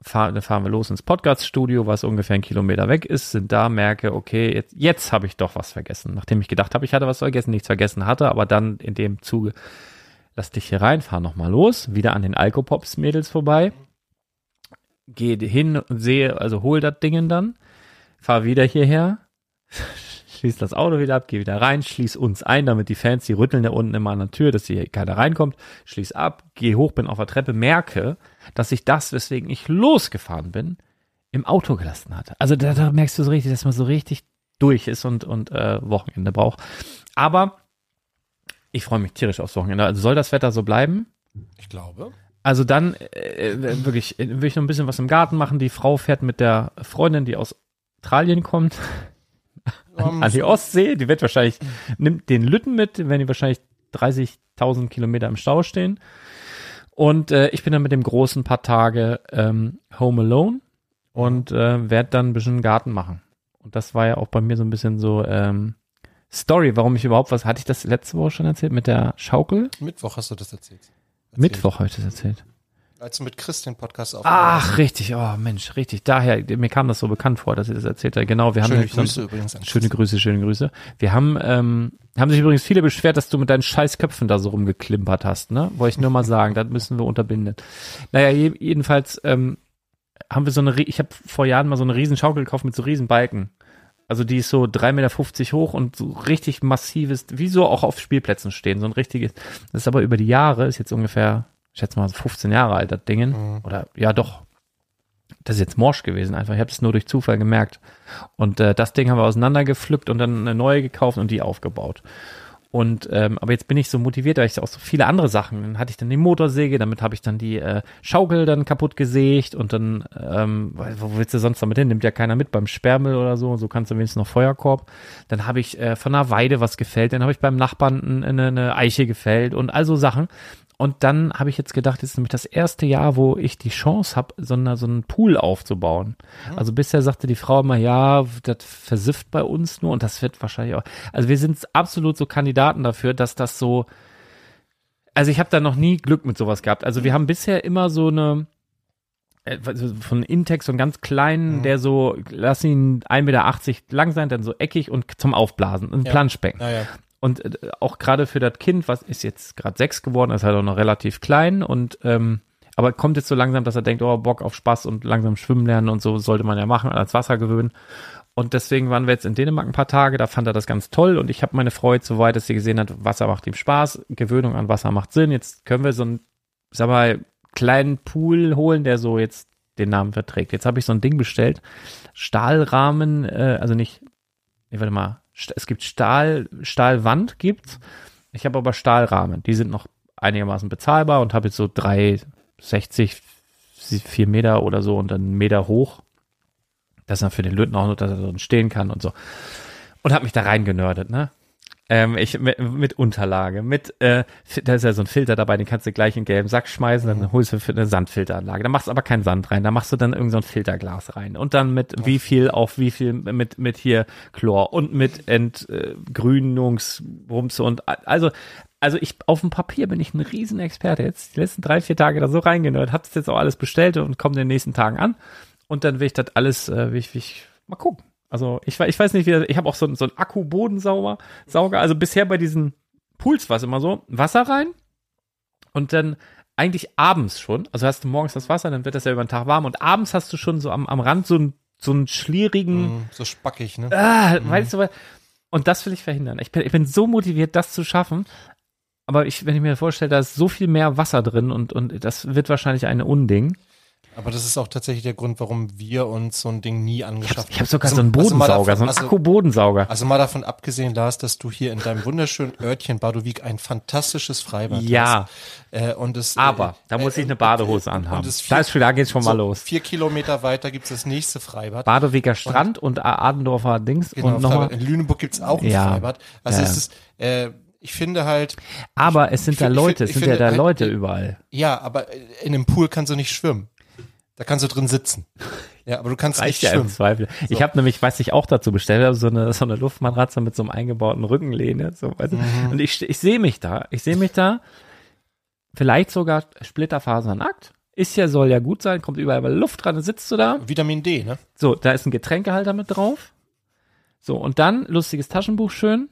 Fahr, dann fahren wir los ins Podcast-Studio, was ungefähr ein Kilometer weg ist, sind da, merke, okay, jetzt, jetzt habe ich doch was vergessen. Nachdem ich gedacht habe, ich hatte was vergessen, nichts vergessen hatte, aber dann in dem Zuge, lass dich hier rein, fahr nochmal los, wieder an den Alkopops-Mädels vorbei, gehe hin und sehe, also hol das Ding dann, fahr wieder hierher, schließ das Auto wieder ab, geh wieder rein, schließ uns ein, damit die Fans, die rütteln da unten immer an der Tür, dass hier keiner reinkommt, schließ ab, geh hoch, bin auf der Treppe, merke, dass ich das, weswegen ich losgefahren bin, im Auto gelassen hatte. Also da, da merkst du so richtig, dass man so richtig durch ist und, und äh, Wochenende braucht. Aber ich freue mich tierisch aufs Wochenende. Also soll das Wetter so bleiben? Ich glaube. Also dann äh, wirklich, äh, will ich noch ein bisschen was im Garten machen. Die Frau fährt mit der Freundin, die aus Australien kommt, An die Ostsee. Die wird wahrscheinlich, nimmt den Lütten mit, wenn die wahrscheinlich 30.000 Kilometer im Stau stehen. Und äh, ich bin dann mit dem großen paar Tage ähm, home alone und äh, werde dann ein bisschen Garten machen. Und das war ja auch bei mir so ein bisschen so ähm, Story, warum ich überhaupt was, hatte ich das letzte Woche schon erzählt mit der Schaukel? Mittwoch hast du das erzählt. Erzählt. Mittwoch habe ich das erzählt. Als du mit Chris den Podcast aufgenommen Ach, richtig, oh Mensch, richtig. Daher, mir kam das so bekannt vor, dass ihr das erzählt habt. Genau, wir haben Schöne nämlich so Grüße übrigens an Schöne Grüße, schöne Grüße. Wir haben, ähm, haben sich übrigens viele beschwert, dass du mit deinen scheiß Köpfen da so rumgeklimpert hast, ne? Wollte ich nur mal sagen, das müssen wir unterbinden. Naja, je, jedenfalls ähm, haben wir so eine, ich habe vor Jahren mal so eine riesen Schaukel gekauft mit so riesen Balken. Also die ist so 3,50 Meter hoch und so richtig massives, wie so auch auf Spielplätzen stehen, so ein richtiges. Das ist aber über die Jahre, ist jetzt ungefähr, ich schätze mal so 15 Jahre alt, das Ding. Mhm. Oder ja doch, das ist jetzt morsch gewesen einfach. Ich habe es nur durch Zufall gemerkt. Und äh, das Ding haben wir auseinandergepflückt und dann eine neue gekauft und die aufgebaut. Und ähm, aber jetzt bin ich so motiviert, weil ich auch so viele andere Sachen. Dann hatte ich dann die Motorsäge, damit habe ich dann die äh, Schaukel dann kaputt gesägt und dann, ähm, wo willst du sonst damit hin? Nimmt ja keiner mit beim Sperrmüll oder so. So kannst du wenigstens noch Feuerkorb. Dann habe ich äh, von einer Weide was gefällt, dann habe ich beim Nachbarn ein- eine, eine Eiche gefällt und all so Sachen. Und dann habe ich jetzt gedacht, das ist nämlich das erste Jahr, wo ich die Chance habe, so, eine, so einen Pool aufzubauen. Also bisher sagte die Frau immer, ja, das versifft bei uns nur und das wird wahrscheinlich auch. Also wir sind absolut so Kandidaten dafür, dass das so. Also ich habe da noch nie Glück mit sowas gehabt. Also wir haben bisher immer so eine äh, also von Intex so einen ganz kleinen, der so, lass ihn 1,80 Meter lang sein, dann so eckig und zum Aufblasen, ein Ja. Planschbecken. Ja, ja. Und äh, auch gerade für das Kind, was ist jetzt gerade sechs geworden, ist halt auch noch relativ klein und ähm, aber kommt jetzt so langsam, dass er denkt, oh, Bock auf Spaß und langsam schwimmen lernen und so sollte man ja machen, als Wasser gewöhnen. Und deswegen waren wir jetzt in Dänemark ein paar Tage, da fand er das ganz toll und ich habe meine Freude so weit, dass sie gesehen hat, Wasser macht ihm Spaß, Gewöhnung an Wasser macht Sinn. Jetzt können wir so einen, sag mal, kleinen Pool holen, der so jetzt den Namen verträgt. Jetzt habe ich so ein Ding bestellt, Stahlrahmen, äh, also nicht, nee, warte mal, es gibt Stahl, Stahlwand gibt's. Ich habe aber Stahlrahmen, die sind noch einigermaßen bezahlbar und habe jetzt so 3,60, 4 Meter oder so und dann einen Meter hoch. Das ist dann für den Löten auch noch, dass er so stehen kann und so. Und habe mich da reingenördet, ne? Ähm, ich mit, mit Unterlage, mit, äh, da ist ja so ein Filter dabei, den kannst du gleich in gelben Sack schmeißen, dann holst du für eine Sandfilteranlage. Da machst du aber keinen Sand rein, da machst du dann irgend so ein Filterglas rein. Und dann mit wie viel auf wie viel, mit, mit hier Chlor und mit Entgrünungsrumse und a- also, also ich, auf dem Papier bin ich ein Riesenexperte. Jetzt die letzten drei, vier Tage da so reingenördet, hab's jetzt auch alles bestellt und komme in den nächsten Tagen an. Und dann will ich das alles, äh, will ich, will ich mal gucken. Also ich, ich weiß nicht, wie, ich habe auch so, so einen Akku-Bodensauger, Sauger. Also bisher bei diesen Pools war es immer so, Wasser rein und dann eigentlich abends schon, also hast du morgens das Wasser, dann wird das ja über den Tag warm und abends hast du schon so am, am Rand so einen, so einen schlierigen, Mhm, So spackig, ne? ah, weißt du, was? und das will ich verhindern. Ich bin, ich bin so motiviert, das zu schaffen. Aber ich, wenn ich mir vorstelle, da ist so viel mehr Wasser drin und, und das wird wahrscheinlich ein Unding. Aber das ist auch tatsächlich der Grund, warum wir uns so ein Ding nie angeschafft Ich habe sogar Also- so einen also Bodensauger, davon- so einen also- Akku-Bodensauger. Also mal davon abgesehen, Lars, dass du hier in deinem wunderschönen Örtchen Badowik ein fantastisches Freibad Ja. hast. Äh, und es, Aber äh, da muss äh, ich eine Badehose äh, anhaben. Und es Da ist da geht's schon mal so los. Vier Kilometer weiter gibt's das nächste Freibad. Badeweger Strand und Adendorfer Dings Genau, und nochmal. In Lüneburg gibt's auch ein Ja. Freibad. Also Ja, es ja. ist, äh, ich finde halt, Aber es sind ich da find- ich Leute, find- es ich sind ja da halt, Leute äh, überall. ja, aber in einem Pool kannst du nicht schwimmen. Da kannst du drin sitzen. Ja, aber du kannst Reicht nicht ja im schwimmen. Zweifel. Ich habe nämlich, weiß ich auch dazu bestellt, habe, so eine so eine Luftmatratze mit so einem eingebauten Rückenlehne. So, du? Mhm. Und ich, ich sehe mich da. Ich sehe mich da. Vielleicht sogar splitterfasernackt. Ist ja, soll ja gut sein, kommt überall Luft dran, dann sitzt du da. Vitamin D, ne? So, da ist ein Getränkehalter mit drauf. So, und dann lustiges Taschenbuch schön.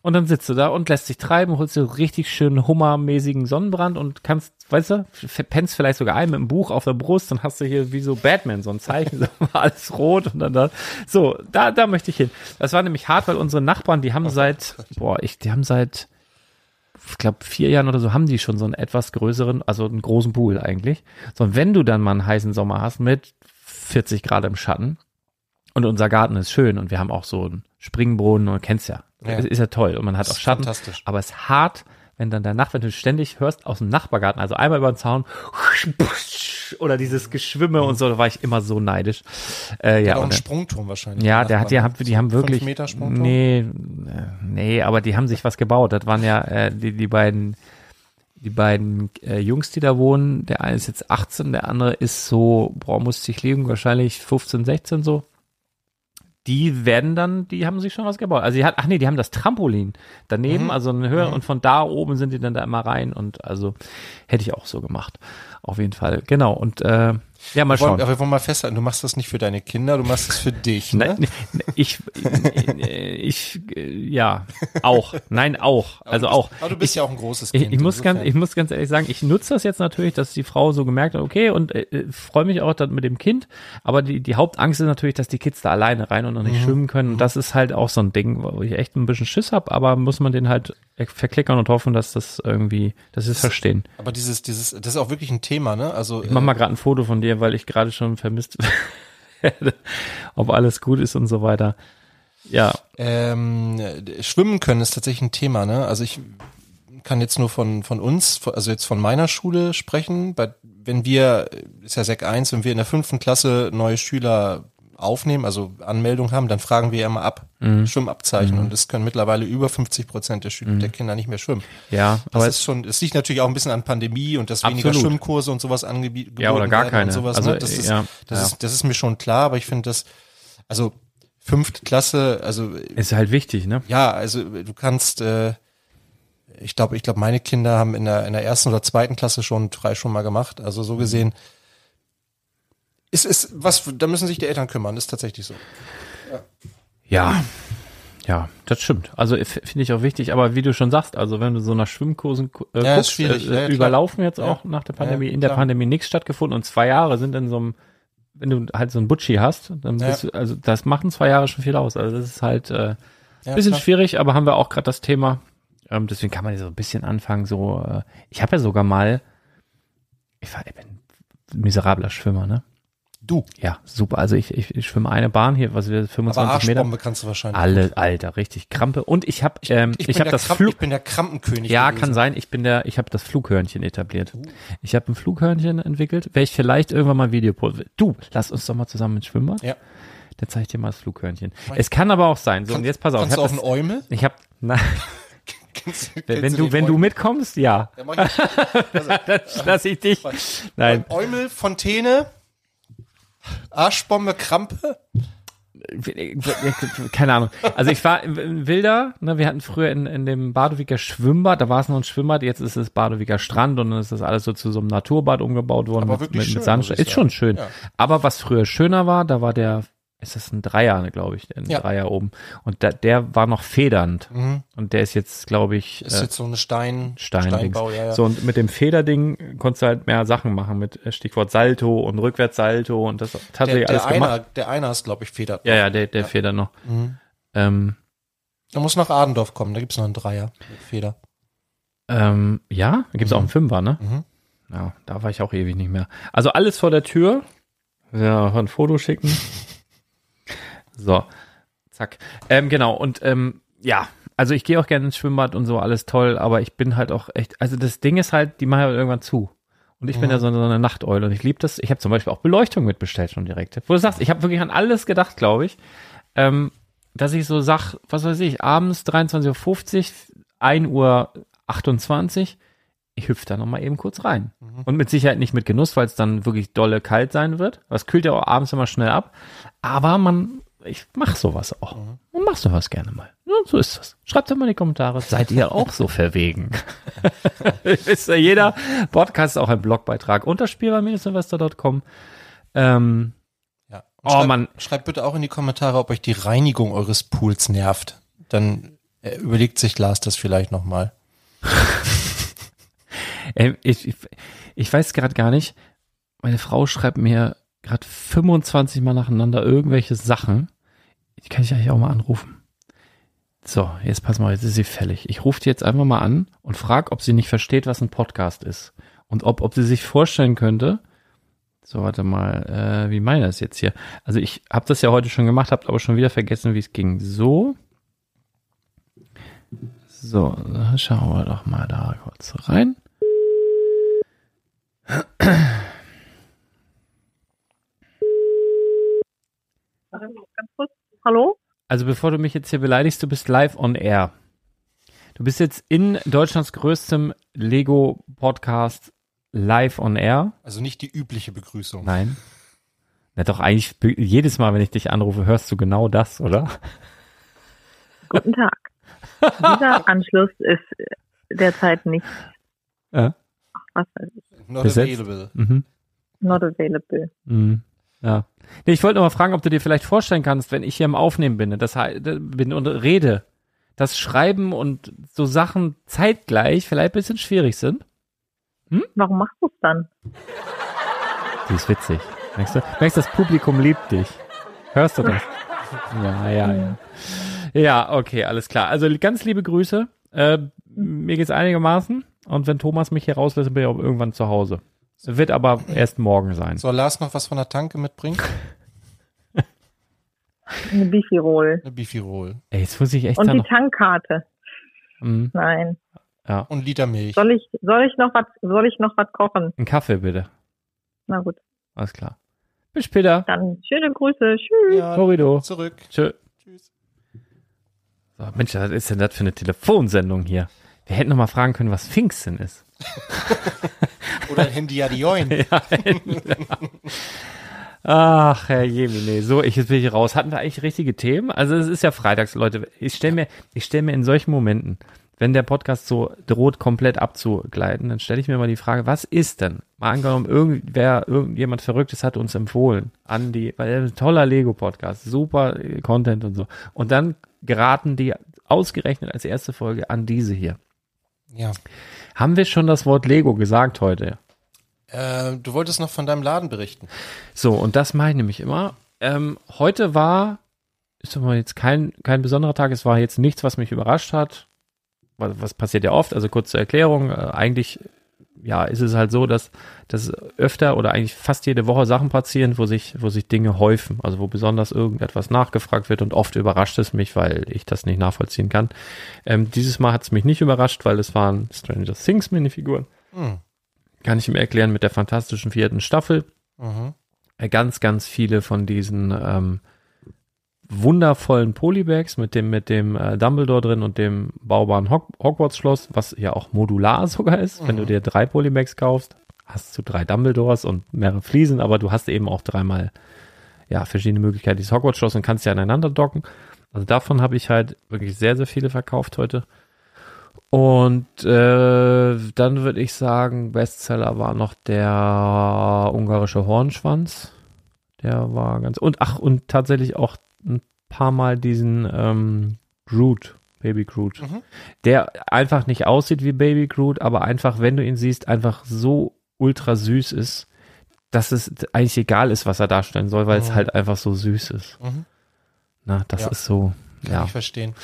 Und dann sitzt du da und lässt dich treiben, holst dir richtig schönen hummermäßigen Sonnenbrand und kannst, weißt du, pennst vielleicht sogar ein mit einem Buch auf der Brust und hast du hier wie so Batman so ein Zeichen, [LAUGHS] alles rot und dann da. So, da, da möchte ich hin. Das war nämlich hart, weil unsere Nachbarn, die haben seit, boah, ich, die haben seit, ich glaube, vier Jahren oder so haben die schon so einen etwas größeren, also einen großen Pool eigentlich. So, und wenn du dann mal einen heißen Sommer hast mit 40 Grad im Schatten und unser Garten ist schön und wir haben auch so einen Springbrunnen und kennst ja. Ja. Es ist ja toll und man hat auch ist Schatten. fantastisch. Aber es ist hart, wenn dann der Nacht, wenn du ständig hörst aus dem Nachbargarten, also einmal über den Zaun oder dieses Geschwimme und so, da war ich immer so neidisch. Äh, Ja, ja, auch und einen Sprungturm wahrscheinlich. ja, der hat, die haben, die haben Fünf wirklich, Meter Sprungturm? nee, äh, nee, aber die haben sich was gebaut. Das waren ja äh, die, die beiden, die beiden äh, Jungs, die da wohnen. Der eine ist jetzt 18, der andere ist so, boah, muss sich liegen, wahrscheinlich 15, 16 so. Die werden dann, die haben sich schon was gebaut. Also die hat, ach nee, die haben das Trampolin daneben, Mhm. also eine Höhe und von da oben sind die dann da immer rein und also hätte ich auch so gemacht. Auf jeden Fall. Genau. Und äh, ja, mal schauen. aber wir wollen mal festhalten, du machst das nicht für deine Kinder, du machst es für dich. [LAUGHS] Ne? Nein, ich, ich, äh, ja, auch. Nein, auch. Also Aber du auch. bist, Aber du bist ja auch ein großes Ich, Kind. ich, muss ganz, ich muss ganz ehrlich sagen, ich nutze das jetzt natürlich, dass die Frau so gemerkt hat, okay, und äh, äh, freue mich auch dann mit dem Kind. Aber die, die Hauptangst ist natürlich, dass die Kids da alleine rein und noch Mhm. nicht schwimmen können. Und das ist halt auch so ein Ding, wo ich echt ein bisschen Schiss habe, aber muss man den halt verklickern und hoffen, dass das irgendwie, dass sie es verstehen. Aber dieses, dieses, das ist auch wirklich ein Thema, ne? Also Ich mach mal gerade ein Foto von dir, weil ich gerade schon vermisst [LAUGHS] werde, ob alles gut ist und so weiter. Ja, Ähm, Schwimmen können ist tatsächlich ein Thema, ne? Also ich kann jetzt nur von, von uns, also jetzt von meiner Schule sprechen. Bei, wenn wir, ist ja Sek 1, wenn wir in der fünften Klasse neue Schüler aufnehmen, also Anmeldung haben, dann fragen wir immer ab, Mhm. Schwimmabzeichen. Und es können mittlerweile über 50 Prozent der Schüler, der Kinder nicht mehr schwimmen. ja, Das aber ist schon, es liegt natürlich auch ein bisschen an Pandemie und dass weniger Absolut. Schwimmkurse und sowas angeboten Ja, oder gar keine. und sowas. Also, ne? Das, ist, ja, das, ja. Ist, das ist mir schon klar, aber ich finde das, also fünfte Klasse, also ist halt wichtig, ne? ja, also du kannst, äh, ich glaube, ich glaube, meine Kinder haben in der, in der ersten oder zweiten Klasse schon drei schon mal gemacht. Also so gesehen ist ist was, da müssen sich die Eltern kümmern. Ist tatsächlich so. Ja. Ja, das stimmt. Also finde ich auch wichtig, aber wie du schon sagst, also wenn du so nach Schwimmkursen äh, Ja, guckst, äh, Ja, ja, überlaufen jetzt Ja. auch nach der Ja, Pandemie, ja, in der. Pandemie nichts stattgefunden und zwei Jahre sind in so einem, wenn du halt so ein Butchi hast, dann Ja. bist du, also das machen zwei Jahre schon viel aus. Also das ist halt äh, Ja, bisschen klar. schwierig, aber haben wir auch gerade das Thema. Ähm, deswegen kann man ja so ein bisschen anfangen. So, äh, ich habe ja sogar mal, ich, war, ich bin ein miserabler Schwimmer, ne? Du. Ja, super. Also ich, ich, ich schwimme eine Bahn hier, was wir Aber 25 Meter. Arschbombe kannst du wahrscheinlich. Alle, Alter, richtig Krampe. Und ich habe, ähm, ich, bin habe der das Kramp- Flug. ich bin der Krampenkönig. Ja, gewesen. kann sein. Ich bin der, ich habe das Flughörnchen etabliert. Ich habe ein Flughörnchen entwickelt. Werde ich vielleicht irgendwann mal ein Video posten. Du, lass uns doch mal zusammen ins Schwimmbad. Ja. Dann zeige ich dir mal das Flughörnchen. Es kann aber auch sein. So, und jetzt pass auf. Ich Kannst du auf das, einen Eumel? ich habe, na, [LAUGHS] Kennst- wenn, kennst wenn du, den wenn du mitkommst, ja. Ja, mach ich. [LAUGHS] Dann lass ich dich. Nein. Eumel, Fontäne, Arschbombe, Krampe. keine Ahnung. Also ich war in Wilder, ne, wir hatten früher in, in dem Badowiker Schwimmbad, da war es noch ein Schwimmbad, jetzt ist es Badowiker Strand und dann ist das alles so zu so einem Naturbad umgebaut worden Aber mit, mit, mit Sandstein. Ist schon schön. Ja. Aber was früher schöner war, da war der, ist das ein Dreier, glaube ich, ein Ja. Dreier oben. Und da, der war noch federnd. Und der ist jetzt, glaube ich, Ist äh, jetzt so eine Stein, Stein Steinbau, ja, ja. So, und mit dem Federding konntest du halt mehr Sachen machen mit äh, Stichwort Salto und Rückwärtssalto und das der, tatsächlich der, alles gemacht. einer, der einer ist, glaube ich, Feder. Ja, ja, der, der Feder noch. Mhm. Ähm, Da muss nach Adendorf kommen, da gibt's noch einen Dreier mit Feder. Ähm, ja, da gibt's auch einen Fünfer, ne? Mhm. Ja, da war ich auch ewig nicht mehr. Also alles vor der Tür. Ja, ein Foto schicken. [LAUGHS] So, zack. Ähm, genau, und ähm, ja, also ich gehe auch gerne ins Schwimmbad und so, alles toll, aber ich bin halt auch echt, also das Ding ist halt, die machen halt irgendwann zu. Und ich bin ja so eine, so eine Nachteule und ich liebe das. Ich habe zum Beispiel auch Beleuchtung mitbestellt schon direkt. Wo du sagst, ich habe wirklich an alles gedacht, glaube ich. Ähm, dass ich so sag, was weiß ich, abends 23.50 Uhr, 1 Uhr 28, ich hüpfe da nochmal eben kurz rein. Und mit Sicherheit nicht mit Genuss, weil es dann wirklich dolle kalt sein wird. Was kühlt ja auch abends immer schnell ab. Aber man, ich mach sowas auch. Man macht sowas gerne mal. Ja, so ist das. Schreibt doch mal in die Kommentare. Seid ihr auch so verwegen? [LAUGHS] ist ja jeder Podcast ist auch ein Blogbeitrag unter spielbar-investor.com. Ähm, Ja. Oh, schreibt, Mann. Schreibt bitte auch in die Kommentare, ob euch die Reinigung eures Pools nervt. Dann äh, überlegt sich Lars das vielleicht nochmal. [LAUGHS] Ähm, ich, ich, ich weiß gerade gar nicht. Meine Frau schreibt mir gerade 25 Mal nacheinander irgendwelche Sachen. Die kann ich eigentlich auch mal anrufen. So, jetzt pass mal, jetzt ist sie fällig. Ich rufe die jetzt einfach mal an und frage, ob sie nicht versteht, was ein Podcast ist. Und ob, ob sie sich vorstellen könnte. So, warte mal, äh, wie meine das jetzt hier? Also ich habe das ja heute schon gemacht, habe aber schon wieder vergessen, wie es ging. So. So, schauen wir doch mal da kurz rein. Ganz kurz. Hallo? Also bevor du mich jetzt hier beleidigst, du bist live on air. Du bist jetzt in Deutschlands größtem Lego-Podcast live on air. Also nicht die übliche Begrüßung. Nein. Na doch, eigentlich jedes Mal, wenn ich dich anrufe, hörst du genau das, oder? Guten Tag. [LAUGHS] Dieser Anschluss ist derzeit nicht, Ja. was weiß ich, Not Besetzt. available. Mhm. not available. Mhm. Ja. Nee, ich wollte nur mal fragen, ob du dir vielleicht vorstellen kannst, wenn ich hier im Aufnehmen bin, das heißt, bin und rede, dass Schreiben und so Sachen zeitgleich vielleicht ein bisschen schwierig sind. Warum machst du es dann? Die ist witzig. Merkst du? Merkst, das Publikum liebt dich. Hörst du das? [LAUGHS] Ja, ja, ja. Ja, okay, alles klar. Also ganz liebe Grüße. Äh, mir geht's einigermaßen. Und wenn Thomas mich hier rauslässt, bin ich auch irgendwann zu Hause. Wird aber erst morgen sein. Soll Lars noch was von der Tanke mitbringen? [LAUGHS] Eine Bifi-Roll. Eine Beefy-Roll. Ey, jetzt muss ich echt Und die noch. Tankkarte. Mhm, Nein. ja. Und Liter Milch. Soll ich, soll ich noch was, soll ich noch was kochen? Ein Kaffee bitte. Na gut. Alles klar. Bis später. Dann schöne Grüße. Tschüss. Ja, Corrido. zurück. Tschö. Tschüss. So, Mensch, was ist denn das für eine Telefonsendung hier? Wir hätten noch mal fragen können, was Pfingsten ist. [LAUGHS] Oder ein Handy Adioin. [LAUGHS] Ach, Herr Jemine, so, ich, jetzt bin ich raus. Hatten wir eigentlich richtige Themen? Also es ist ja freitags, Leute. Ich stelle mir, ich stelle mir in solchen Momenten, wenn der Podcast so droht, komplett abzugleiten, dann stelle ich mir mal die Frage, was ist denn? Mal angenommen, irgendwer, irgendjemand Verrücktes hat uns empfohlen an die, weil er ein toller Lego-Podcast, super äh, Content und so. Und dann geraten die ausgerechnet als erste Folge an diese hier. Ja. Haben wir schon das Wort Lego gesagt heute? Äh, du wolltest noch von deinem Laden berichten. So, und das mache ich nämlich immer. Ähm, heute war, ist aber jetzt kein, kein besonderer Tag, es war jetzt nichts, was mich überrascht hat. Was, was passiert ja oft, also kurz zur Erklärung, äh, eigentlich, ja, ist es halt so, dass, dass öfter oder eigentlich fast jede Woche Sachen passieren, wo sich, wo sich Dinge häufen, also wo besonders irgendetwas nachgefragt wird und oft überrascht es mich, weil ich das nicht nachvollziehen kann. Ähm, dieses Mal hat es mich nicht überrascht, weil es waren Stranger Things Minifiguren. Hm. Kann ich mir erklären mit der fantastischen vierten Staffel Mhm. äh, ganz, ganz viele von diesen ähm, wundervollen Polybags mit dem, mit dem äh, Dumbledore drin und dem baubaren Hog Hogwarts-Schloss, was ja auch modular [LAUGHS] sogar ist. Wenn du dir drei Polybags kaufst, hast du drei Dumbledores und mehrere Fliesen, aber du hast eben auch dreimal ja, verschiedene Möglichkeiten, dieses Hogwarts-Schloss und kannst ja aneinander docken. Also davon habe ich halt wirklich sehr, sehr viele verkauft heute. Und äh, dann würde ich sagen, Bestseller war noch der ungarische Hornschwanz. Der war ganz. Und ach, und tatsächlich auch ein paar Mal diesen ähm, Groot, Baby Groot. Mhm. Der einfach nicht aussieht wie Baby Groot, aber einfach, wenn du ihn siehst, einfach so ultra süß ist, dass es eigentlich egal ist, was er darstellen soll, weil es Mhm. halt einfach so süß ist. Mhm. Na, das Ja. ist so Kann ja. ich verstehen.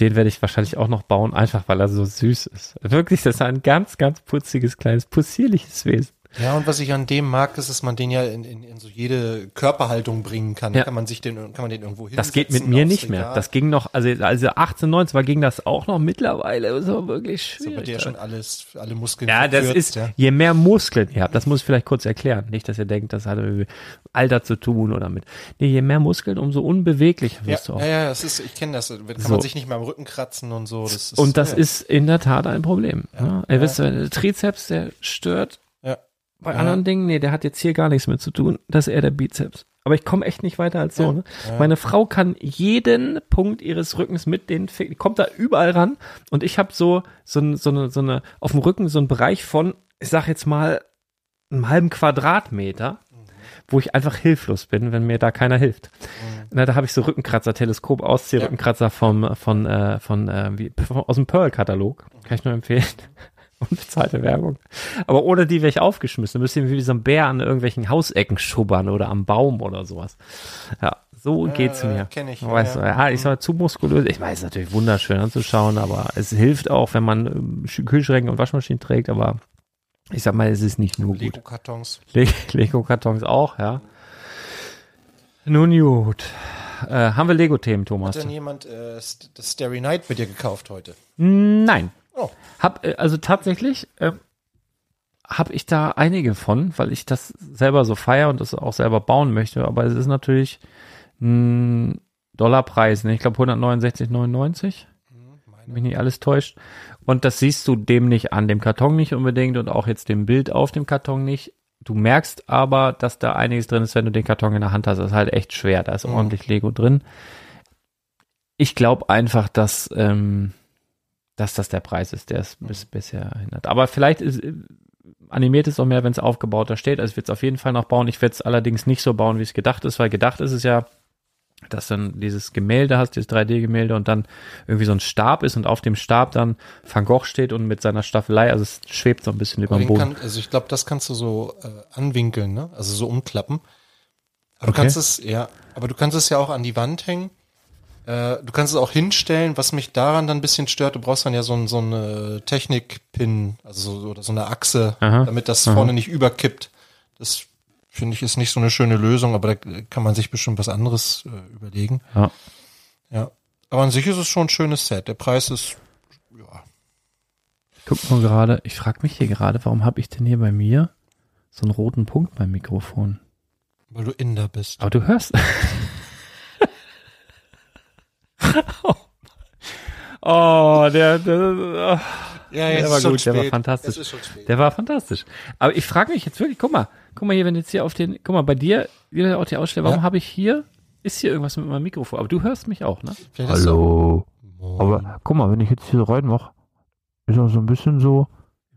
Den werde ich wahrscheinlich auch noch bauen, einfach weil er so süß ist. Wirklich, das ist ein ganz, ganz putziges, kleines, possierliches Wesen. Ja, und was ich an dem mag, ist, dass man den ja in, in, in so jede Körperhaltung bringen kann. Ja. Kann man sich den, kann man den irgendwo Das geht mit hinsetzen mir nicht mehr. Das ging noch, also, also 18, 19 war ging das auch noch mittlerweile. aber wirklich ist aber schwierig. der schon alles, alle Muskeln ja, das verkürzt, ist, ja. je mehr Muskeln ihr habt, das muss ich vielleicht kurz erklären. Nicht, dass ihr denkt, das hat mit Alter zu tun oder mit. Nee, je mehr Muskeln, umso unbeweglicher Ja, wirst du auch. ja, ja, das ist, ich kenne das. Da kann So. man sich nicht mehr am Rücken kratzen und so. Das ist, Und das ja, ist in der Tat ein Problem. Ja, ihr Ja. wisst, der Trizeps, der stört Ja. Bei Ja. anderen Dingen, nee, der hat jetzt hier gar nichts mit zu tun. Das ist eher der Bizeps. Aber ich komme echt nicht weiter als so. Ja. Ne? Ja. Meine Frau kann jeden Punkt ihres Rückens mit den Fi- kommt da überall ran und ich habe so so, so eine so eine auf dem Rücken so einen Bereich von ich sag jetzt mal einem halben Quadratmeter, wo ich einfach hilflos bin, wenn mir da keiner hilft. Na, da habe ich so Rückenkratzer, Teleskop. Rückenkratzer vom von äh, von äh, wie, aus dem Pearl-Katalog. Kann ich nur empfehlen. [LAUGHS] Unbezahlte Werbung. Aber ohne die wäre ich aufgeschmissen. Müsste ich wie so ein Bär an irgendwelchen Hausecken schubbern oder am Baum oder sowas. Ja, so geht's ja, mir. kenn ich, Weißt ja. du, ja, ich war zu muskulös. Ich meine, es ist natürlich wunderschön anzuschauen, aber es hilft auch, wenn man ähm, Kühlschränke und Waschmaschinen trägt, aber ich sag mal, es ist nicht nur gut. Lego-Kartons. Le [LAUGHS] Lego-Kartons auch, ja. Nun gut. Äh, haben wir Lego-Themen, Hat Thomas? denn jemand äh, das Starry Night mit dir gekauft heute? Nein. Oh. Hab, äh, also tatsächlich äh, habe ich da einige von, weil ich das selber so feier und das auch selber bauen möchte. Aber es ist natürlich ein Dollarpreis, ne? ich glaube 169,99. Wenn mich nicht alles täuscht. Und das siehst du dem nicht an, dem Karton nicht unbedingt und auch jetzt dem Bild auf dem Karton nicht. Du merkst aber, dass da einiges drin ist, wenn du den Karton in der Hand hast. Das ist halt echt schwer. Da ist Mhm. ordentlich Lego drin. Ich glaube einfach, dass, ähm, dass das der Preis ist, der es bis, bisher hindert. Aber vielleicht ist, äh, animiert es auch mehr, wenn es aufgebauter steht. Also ich werde es auf jeden Fall noch bauen. Ich werde es allerdings nicht so bauen, wie es gedacht ist, weil gedacht ist es ja, dass dann dieses Gemälde hast, dieses 3D-Gemälde und dann irgendwie so ein Stab ist und auf dem Stab dann Van Gogh steht und mit seiner Staffelei, also es schwebt so ein bisschen über dem den Boden. kann, also ich glaube, das kannst du so äh, anwinkeln, ne? Also so umklappen. Aber Okay. du kannst es, ja, aber du kannst es ja auch an die Wand hängen. Äh, du kannst es auch hinstellen. Was mich daran dann ein bisschen stört, du brauchst dann ja so, so eine Technik-Pin, also so, oder so eine Achse, Aha. damit das Aha. vorne nicht überkippt. Das finde ich ist nicht so eine schöne Lösung, aber da kann man sich bestimmt was anderes äh, überlegen. Ja. Ja. Aber an sich ist es schon ein schönes Set. Der Preis ist, ja, Guck mal gerade, ich frage mich hier gerade, warum habe ich denn hier bei mir so einen roten Punkt beim Mikrofon? weil du Inder bist. Aber du hörst. [LAUGHS] [LAUGHS] oh, der, der, Ja, Der war ist schon gut, der war fantastisch. Es ist schon spät. der war fantastisch. Aber ich frage mich jetzt wirklich, guck mal, guck mal hier, wenn jetzt hier auf den, guck mal, bei dir, wieder auch die Ausstellung, warum Ja. habe ich hier, ist hier irgendwas mit meinem Mikrofon? Aber du hörst mich auch, ne? Vielleicht Hallo. Moin. Aber guck mal, wenn ich jetzt hier reinmache, ist auch so ein bisschen so.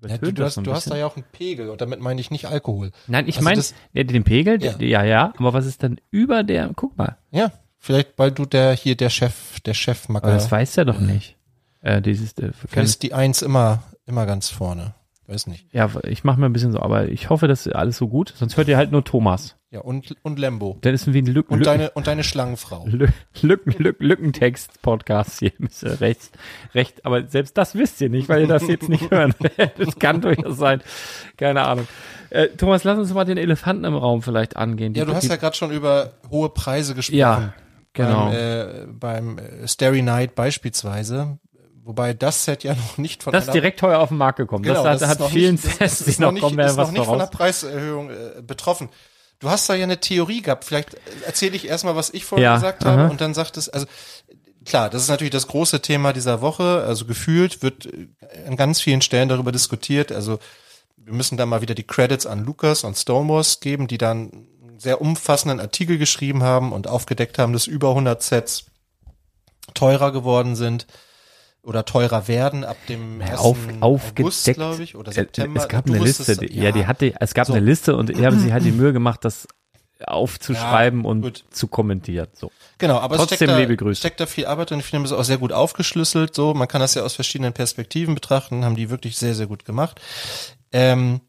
Ja, du, du, hast, du hast da ja auch einen Pegel und damit meine ich nicht Alkohol. Nein, ich Also meine, ja, den Pegel, Ja. ja. ja, ja, aber was ist dann über der, guck mal, Ja, vielleicht weil du der hier der Chef, der Chefmacker. aber das weiß er doch nicht. Äh, dieses, äh, ist die Eins immer, immer ganz vorne. Weiß nicht. ja, ich mache mir ein bisschen so, aber ich hoffe, dass alles so gut, sonst hört ihr halt nur Thomas. Ja, und, und Lembo. Dann ist wie ein Lücken, Und Lücken, deine, und deine Schlangenfrau. [LAUGHS] Lü- Lücken, Lücken, Lückentext-Podcast hier [LAUGHS] müsst ihr rechts, recht, aber selbst das wisst ihr nicht, weil ihr das jetzt nicht hören [LAUGHS] werdet. Das kann durchaus sein. Keine Ahnung. Äh, Thomas, lass uns mal den Elefanten im Raum vielleicht angehen. Die- Ja, du hast die, ja gerade schon über hohe Preise gesprochen. Ja, genau. Beim, äh, beim äh, Starry Night beispielsweise. Wobei das Set ja [LAUGHS] noch nicht von das ist direkt teuer auf den Markt gekommen. Genau, das, das hat, ist noch vielen nicht, Sets, ist die noch noch nicht, kommen, werden noch was nicht von der voraus. Preiserhöhung äh, betroffen. Du hast da ja eine Theorie gehabt. Vielleicht erzähle ich erstmal, was ich vorher Ja, gesagt habe aha. und dann sagt es, also klar, das ist natürlich das große Thema dieser Woche. Also gefühlt wird äh, an ganz vielen Stellen darüber diskutiert. Also wir müssen da mal wieder die Credits an Lucas und Stonewalls geben, die dann sehr umfassenden Artikel geschrieben haben und aufgedeckt haben, dass über 100 Sets teurer geworden sind oder teurer werden ab dem Ja, 1. auf, August, aufgedeckt. glaube ich, oder Äh, September. Es gab Du eine Liste, das, die, ja. die hatte, es gab So. eine Liste und die haben sich halt die Mühe gemacht, das aufzuschreiben Ja, und gut. zu kommentieren. So. Genau, aber Trotzdem es steckt da, liebe Grüße. steckt da viel Arbeit und ich finde das auch sehr gut aufgeschlüsselt. So, man kann das ja aus verschiedenen Perspektiven betrachten, haben die wirklich sehr, sehr gut gemacht. Ähm,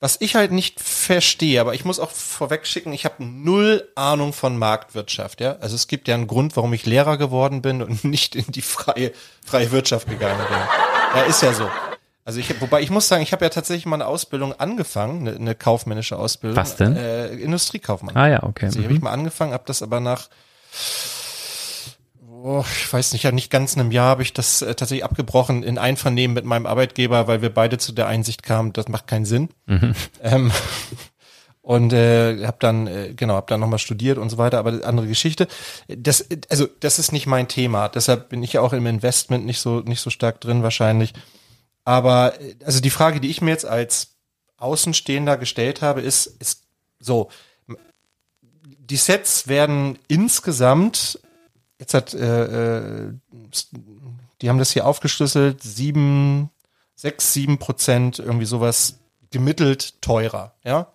Was ich halt nicht verstehe, aber ich muss auch vorweg schicken, ich habe null Ahnung von Marktwirtschaft, ja. Also es gibt ja einen Grund, warum ich Lehrer geworden bin und [LAUGHS] nicht in die freie, freie Wirtschaft gegangen bin. Ja, ist ja so. Also ich, wobei ich muss sagen, ich habe ja tatsächlich mal eine Ausbildung angefangen, eine, eine kaufmännische Ausbildung. Was denn? Äh, Industriekaufmann. Ah ja, okay. Also, habe ich mal angefangen, habe das aber nach, oh, ich weiß nicht, ja nicht ganz einem Jahr habe ich das äh, tatsächlich abgebrochen in Einvernehmen mit meinem Arbeitgeber, weil wir beide zu der Einsicht kamen, das macht keinen Sinn. Ähm, und äh, habe dann äh, genau habe dann nochmal studiert und so weiter aber andere Geschichte. Das also das ist nicht mein Thema. Deshalb bin ich ja auch im Investment nicht so nicht so stark drin wahrscheinlich. Aber äh, also die Frage die ich mir jetzt als Außenstehender gestellt habe ist ist so. Die Sets werden insgesamt jetzt hat äh, äh, die haben das hier aufgeschlüsselt sieben sechs sieben Prozent irgendwie sowas gemittelt teurer ja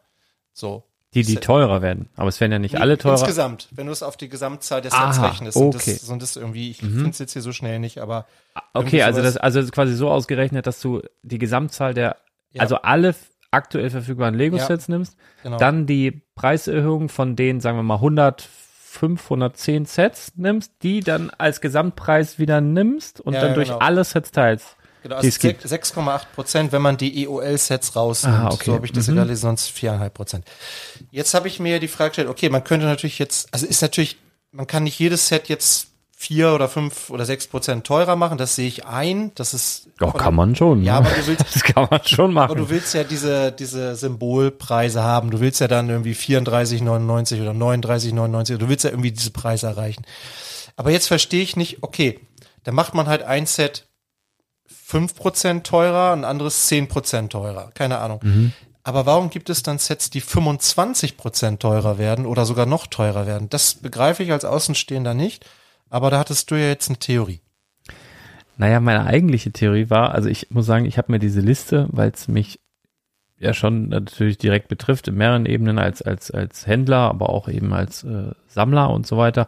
so Die, die teurer werden. Aber es werden ja nicht alle teurer. Insgesamt, wenn du es auf die Gesamtzahl der Sets rechnest. Okay. Mhm. das, sind das irgendwie, ich finde es jetzt hier so schnell nicht, aber Okay, irgendwie also das, also das ist quasi so ausgerechnet, dass du die Gesamtzahl der, Ja. also alle aktuell verfügbaren Lego-Sets nimmst, genau. dann die Preiserhöhung von den, sagen wir mal, 105, 110 Sets nimmst, die dann als Gesamtpreis wieder nimmst und Ja, dann ja, durch genau. alle Sets teilst. genau, also es gibt. 6,8 Prozent, wenn man die EOL-Sets rausnimmt. Ah, okay. So habe ich das Mhm. egal, sonst 4,5 Prozent. Jetzt habe ich mir die Frage gestellt, okay, man könnte natürlich jetzt, also ist natürlich, man kann nicht jedes Set jetzt vier oder fünf oder sechs Prozent teurer machen, das sehe ich ein, das ist Ja, von- kann man schon. Ja, ne? aber du willst [LAUGHS] das kann man schon Aber du machen. willst ja diese, diese Symbolpreise haben. Du willst ja dann irgendwie 34,99 oder 39,99. Du willst ja irgendwie diese Preise erreichen. Aber jetzt verstehe ich nicht, okay, da macht man halt ein Set 5% teurer, ein anderes 10% teurer. Keine Ahnung. Mhm. Aber warum gibt es dann Sets, die 25% teurer werden oder sogar noch teurer werden? Das begreife ich als Außenstehender nicht. Aber da hattest du ja jetzt eine Theorie. Naja, meine eigentliche Theorie war, also ich muss sagen, ich habe mir diese Liste, weil es mich ja schon natürlich direkt betrifft, in mehreren Ebenen als, als, als Händler, aber auch eben als äh, Sammler und so weiter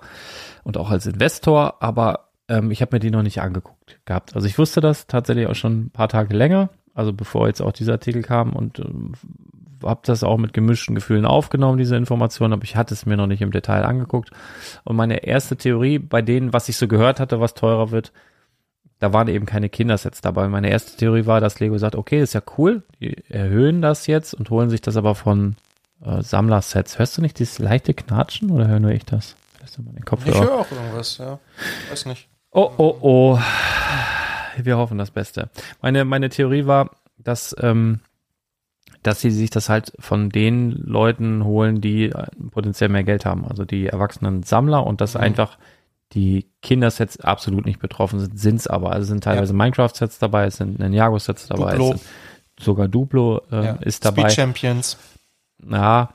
und auch als Investor, aber ähm, ich habe mir die noch nicht angeguckt gehabt. Also ich wusste das tatsächlich auch schon ein paar Tage länger, also bevor jetzt auch dieser Artikel kam und ähm, habe das auch mit gemischten Gefühlen aufgenommen, diese Information, aber ich hatte es mir noch nicht im Detail angeguckt. Und meine erste Theorie bei denen, was ich so gehört hatte, was teurer wird, da waren eben keine Kindersets dabei. Meine erste Theorie war, dass Lego sagt, okay, ist ja cool, die erhöhen das jetzt und holen sich das aber von äh, Sammlersets. Hörst du nicht dieses leichte Knatschen oder höre nur ich das? Hörst du mal den Ich höre auch irgendwas, ja. Weiß nicht. Oh, oh, oh. Wir hoffen das Beste. Meine, meine Theorie war, dass, ähm, dass sie sich das halt von den Leuten holen, die äh, potenziell mehr Geld haben. Also die erwachsenen Sammler und dass Mhm. einfach die Kindersets absolut nicht betroffen sind, sind's aber. Also es sind teilweise Minecraft-Sets dabei, es sind Ninjago-Sets dabei, Duplo. es sind sogar Duplo äh, Ja. ist dabei. Speed Champions. Ja,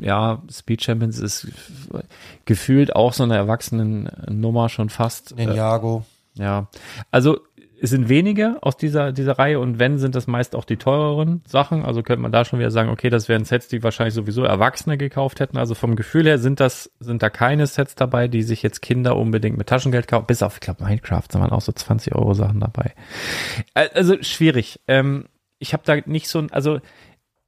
ja, Speed Champions ist gefühlt auch so eine Erwachsenen-Nummer schon fast. Äh, Ninjago. ja, also es sind wenige aus dieser, dieser Reihe und wenn, sind das meist auch die teureren Sachen. Also könnte man da schon wieder sagen, okay, das wären Sets, die wahrscheinlich sowieso Erwachsene gekauft hätten. Also vom Gefühl her sind das, sind da keine Sets dabei, die sich jetzt Kinder unbedingt mit Taschengeld kaufen. Bis auf, ich glaube, Minecraft sind waren auch so 20 Euro Sachen dabei. Äh, Also schwierig. Ähm, ich habe da nicht so ein, also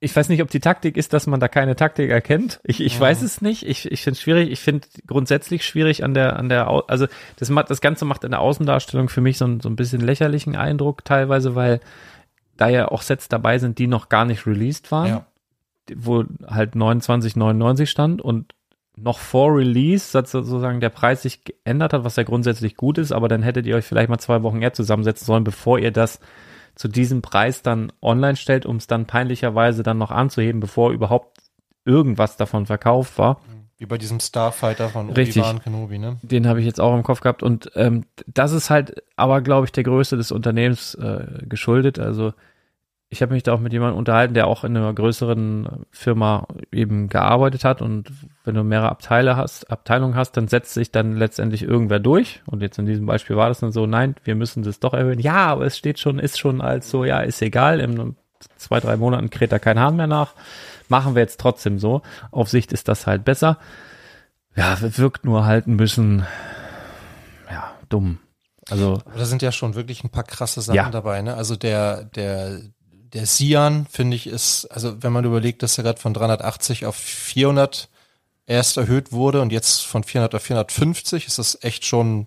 ich weiß nicht, ob die Taktik ist, dass man da keine Taktik erkennt. Ich, ich weiß es nicht. Ich, ich finde es schwierig. Ich finde grundsätzlich schwierig an der, an der, Au- also das macht, das Ganze macht in der Außendarstellung für mich so, ein- so ein bisschen lächerlichen Eindruck teilweise, weil da ja auch Sets dabei sind, die noch gar nicht released waren, Ja. wo halt 29,99 stand und noch vor Release sozusagen der Preis sich geändert hat, was ja grundsätzlich gut ist, aber dann hättet ihr euch vielleicht mal zwei Wochen eher zusammensetzen sollen, bevor ihr das zu diesem Preis dann online stellt, um es dann peinlicherweise dann noch anzuheben, bevor überhaupt irgendwas davon verkauft war. Wie bei diesem Starfighter von Richtig. Obi-Wan Kenobi, ne? Den habe ich jetzt auch im Kopf gehabt und ähm, das ist halt aber, glaube ich, der Größe des Unternehmens äh, geschuldet. Also ich habe mich da auch mit jemandem unterhalten, der auch in einer größeren Firma eben gearbeitet hat und wenn du mehrere Abteile hast, Abteilungen hast, dann setzt sich dann letztendlich irgendwer durch und jetzt in diesem Beispiel war das dann so, nein, wir müssen das doch erhöhen. Ja, aber es steht schon, ist schon als so, ja, ist egal, in zwei, drei Monaten kräht da kein Hahn mehr nach. Machen wir jetzt trotzdem so. Auf Sicht ist das halt besser. Ja, wirkt nur halt ein bisschen, ja, dumm. Also, Aber da sind ja schon wirklich ein paar krasse Sachen Ja. dabei, ne? Also der, der der Sian, finde ich, ist, also wenn man überlegt, dass er gerade von 380 auf 400 erst erhöht wurde und jetzt von 400 auf 450, ist das echt schon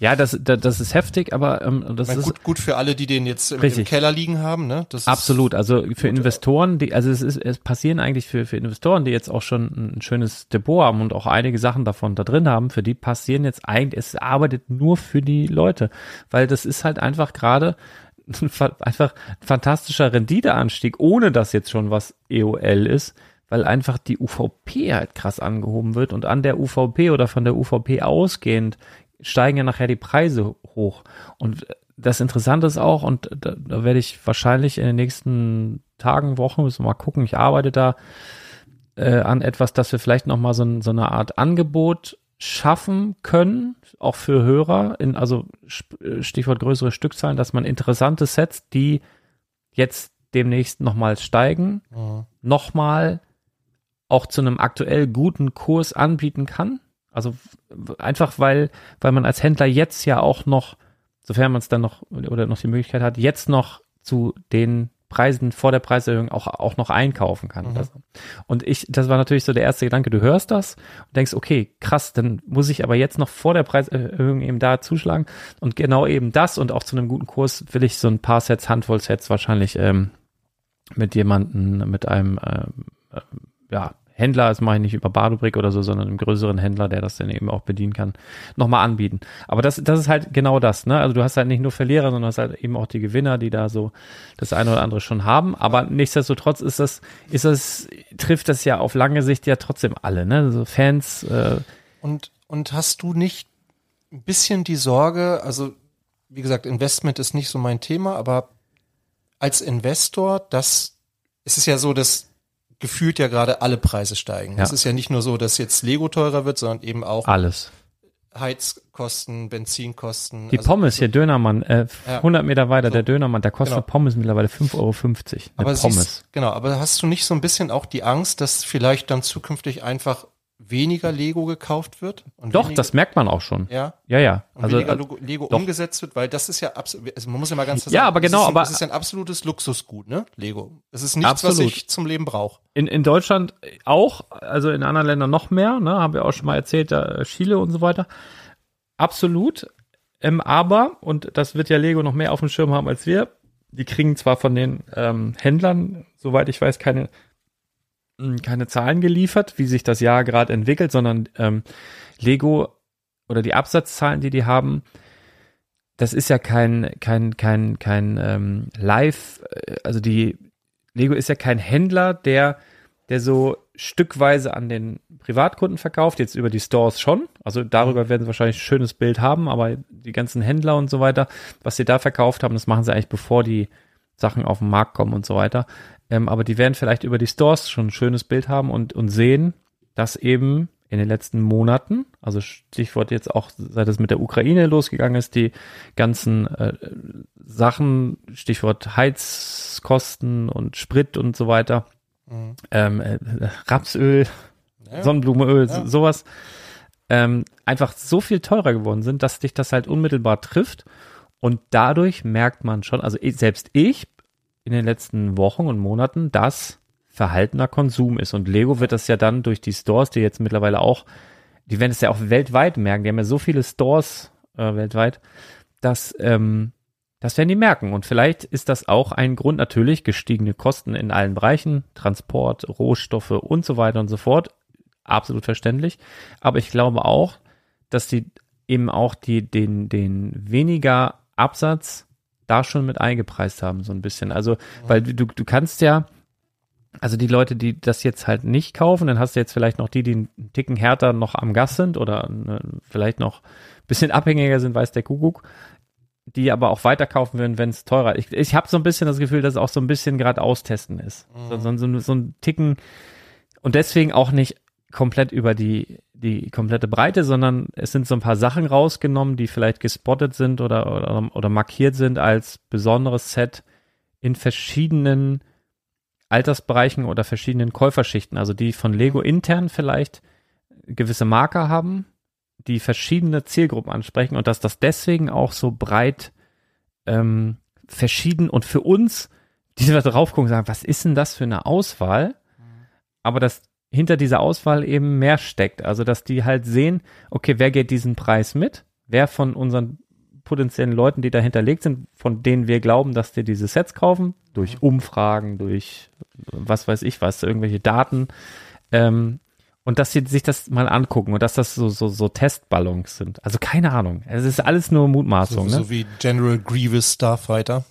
Ja, das, das, das ist heftig, aber ähm, das meine, ist gut, gut für alle, die den jetzt im, im. Keller liegen haben. Ne? Das absolut. Also für Investoren, die, also es ist, es passieren eigentlich für, für Investoren, die jetzt auch schon ein schönes Depot haben und auch einige Sachen davon da drin haben, für die passieren jetzt eigentlich, es arbeitet nur für die Leute, weil das ist halt einfach gerade einfach ein fantastischer Renditeanstieg, ohne dass jetzt schon was EOL ist, weil einfach die UVP halt krass angehoben wird und an der UVP oder von der UVP ausgehend steigen ja nachher die Preise hoch. Und das Interessante ist auch, und da, da werde ich wahrscheinlich in den nächsten Tagen, Wochen, müssen wir mal gucken, ich arbeite da äh, an etwas, dass wir vielleicht nochmal so, so eine Art Angebot schaffen können, auch für Hörer, in, also äh, Stichwort größere Stückzahlen, dass man interessante Sets, die jetzt demnächst nochmal steigen, Mhm. nochmal auch zu einem aktuell guten Kurs anbieten kann. Also einfach weil, weil man als Händler jetzt ja auch noch, sofern man es dann noch oder noch die Möglichkeit hat, jetzt noch zu den Preisen vor der Preiserhöhung auch, auch noch einkaufen kann. Das, und ich, das war natürlich so der erste Gedanke, du hörst das und denkst, okay, krass, dann muss ich aber jetzt noch vor der Preiserhöhung eben da zuschlagen. Und genau eben das und auch zu einem guten Kurs will ich so ein paar Sets, Handvoll Sets wahrscheinlich ähm, mit jemandem, mit einem ähm, äh, ja, Händler, das mache ich nicht über Badobrick oder so, sondern einem größeren Händler, der das dann eben auch bedienen kann, nochmal anbieten. Aber das, das ist halt genau das, ne? Also du hast halt nicht nur Verlierer, sondern hast halt eben auch die Gewinner, die da so das eine oder andere schon haben. Aber nichtsdestotrotz ist das, ist das, trifft das ja auf lange Sicht ja trotzdem alle, ne? So Fans, äh, Und, und hast du nicht ein bisschen die Sorge, also wie gesagt, Investment ist nicht so mein Thema, aber als Investor, das, es ist ja so, dass gefühlt ja gerade alle Preise steigen. Ja. Es ist ja nicht nur so, dass jetzt Lego teurer wird, sondern eben auch alles. Heizkosten, Benzinkosten. Die also- Pommes hier, Dönermann, äh, Ja. 100 Meter weiter, So. der Dönermann, da kostet Genau. Pommes mittlerweile 5,50 Euro. Aber Pommes. siehst, genau, aber hast du nicht so ein bisschen auch die Angst, dass vielleicht dann zukünftig einfach weniger Lego gekauft wird? Und Doch, weniger, das merkt man auch schon. ja. Ja, ja. Und Also, weniger äh, Lego doch. umgesetzt wird, weil das ist ja absolut, also man muss ja mal ganz klar Ja, aber genau, es ist, ein- aber- es ist ja ein absolutes Luxusgut, ne? Lego. Es ist nichts, was Absolut. ich zum Leben brauche. in, in Deutschland auch, also in anderen Ländern noch mehr, ne, haben wir auch schon mal erzählt, da, Chile und so weiter. Absolut. Ähm, aber, und das wird ja Lego noch mehr auf dem Schirm haben als wir, die kriegen zwar von den ähm, Händlern, soweit ich weiß, keine, keine Zahlen geliefert, wie sich das Jahr gerade entwickelt, sondern ähm, Lego oder die Absatzzahlen, die die haben, das ist ja kein, kein, kein, kein ähm, Live, äh, also die Lego ist ja kein Händler, der, der so stückweise an den Privatkunden verkauft, jetzt über die Stores schon. Also darüber werden sie wahrscheinlich ein schönes Bild haben, aber die ganzen Händler und so weiter, was sie da verkauft haben, das machen sie eigentlich bevor die Sachen auf den Markt kommen und so weiter. Ähm, aber die werden vielleicht über die Stores schon ein schönes Bild haben und, und sehen, dass eben in den letzten Monaten, also Stichwort jetzt auch, seit es mit der Ukraine losgegangen ist, die ganzen äh, Sachen, Stichwort Heizkosten und Sprit und so weiter, ähm, äh, Rapsöl, Ja. Sonnenblumenöl, Ja. so, sowas, ähm, einfach so viel teurer geworden sind, dass dich das halt unmittelbar trifft. Und dadurch merkt man schon, also ich, selbst ich in den letzten Wochen und Monaten, dass verhaltener Konsum ist. Und Lego wird das ja dann durch die Stores, die jetzt mittlerweile auch, die werden es ja auch weltweit merken, die haben ja so viele Stores äh, weltweit, dass ähm, das werden die merken. Und vielleicht ist das auch ein Grund, natürlich gestiegene Kosten in allen Bereichen, Transport, Rohstoffe und so weiter und so fort. Absolut verständlich. Aber ich glaube auch, dass die eben auch die, den, den weniger Absatz da schon mit eingepreist haben, so ein bisschen. Also, weil du, du kannst ja, also die Leute, die das jetzt halt nicht kaufen, dann hast du jetzt vielleicht noch die, die einen Ticken härter noch am Gas sind oder ne, vielleicht noch ein bisschen abhängiger sind, weiß der Kuckuck, die aber auch weiterkaufen würden, wenn es teurer ist. Ich, ich habe so ein bisschen das Gefühl, dass es auch so ein bisschen gerade austesten ist. So, so, so, so ein Ticken und deswegen auch nicht komplett über die, die komplette Breite, sondern es sind so ein paar Sachen rausgenommen, die vielleicht gespottet sind oder, oder, oder markiert sind als besonderes Set in verschiedenen Altersbereichen oder verschiedenen Käuferschichten, also die von Lego intern vielleicht gewisse Marker haben, die verschiedene Zielgruppen ansprechen und dass das deswegen auch so breit ähm, verschieden und für uns die da drauf gucken und sagen, was ist denn das für eine Auswahl? Aber dass hinter dieser Auswahl eben mehr steckt. Also, dass die halt sehen, okay, wer geht diesen Preis mit? Wer von unseren potenziellen Leuten, die da hinterlegt sind, von denen wir glauben, dass die diese Sets kaufen, durch Umfragen, durch was weiß ich was, irgendwelche Daten, ähm, und dass sie sich das mal angucken und dass das so, so, so Testballons sind. Also keine Ahnung. Es ist alles nur So, Mutmaßung, ne? so wie General Grievous Starfighter.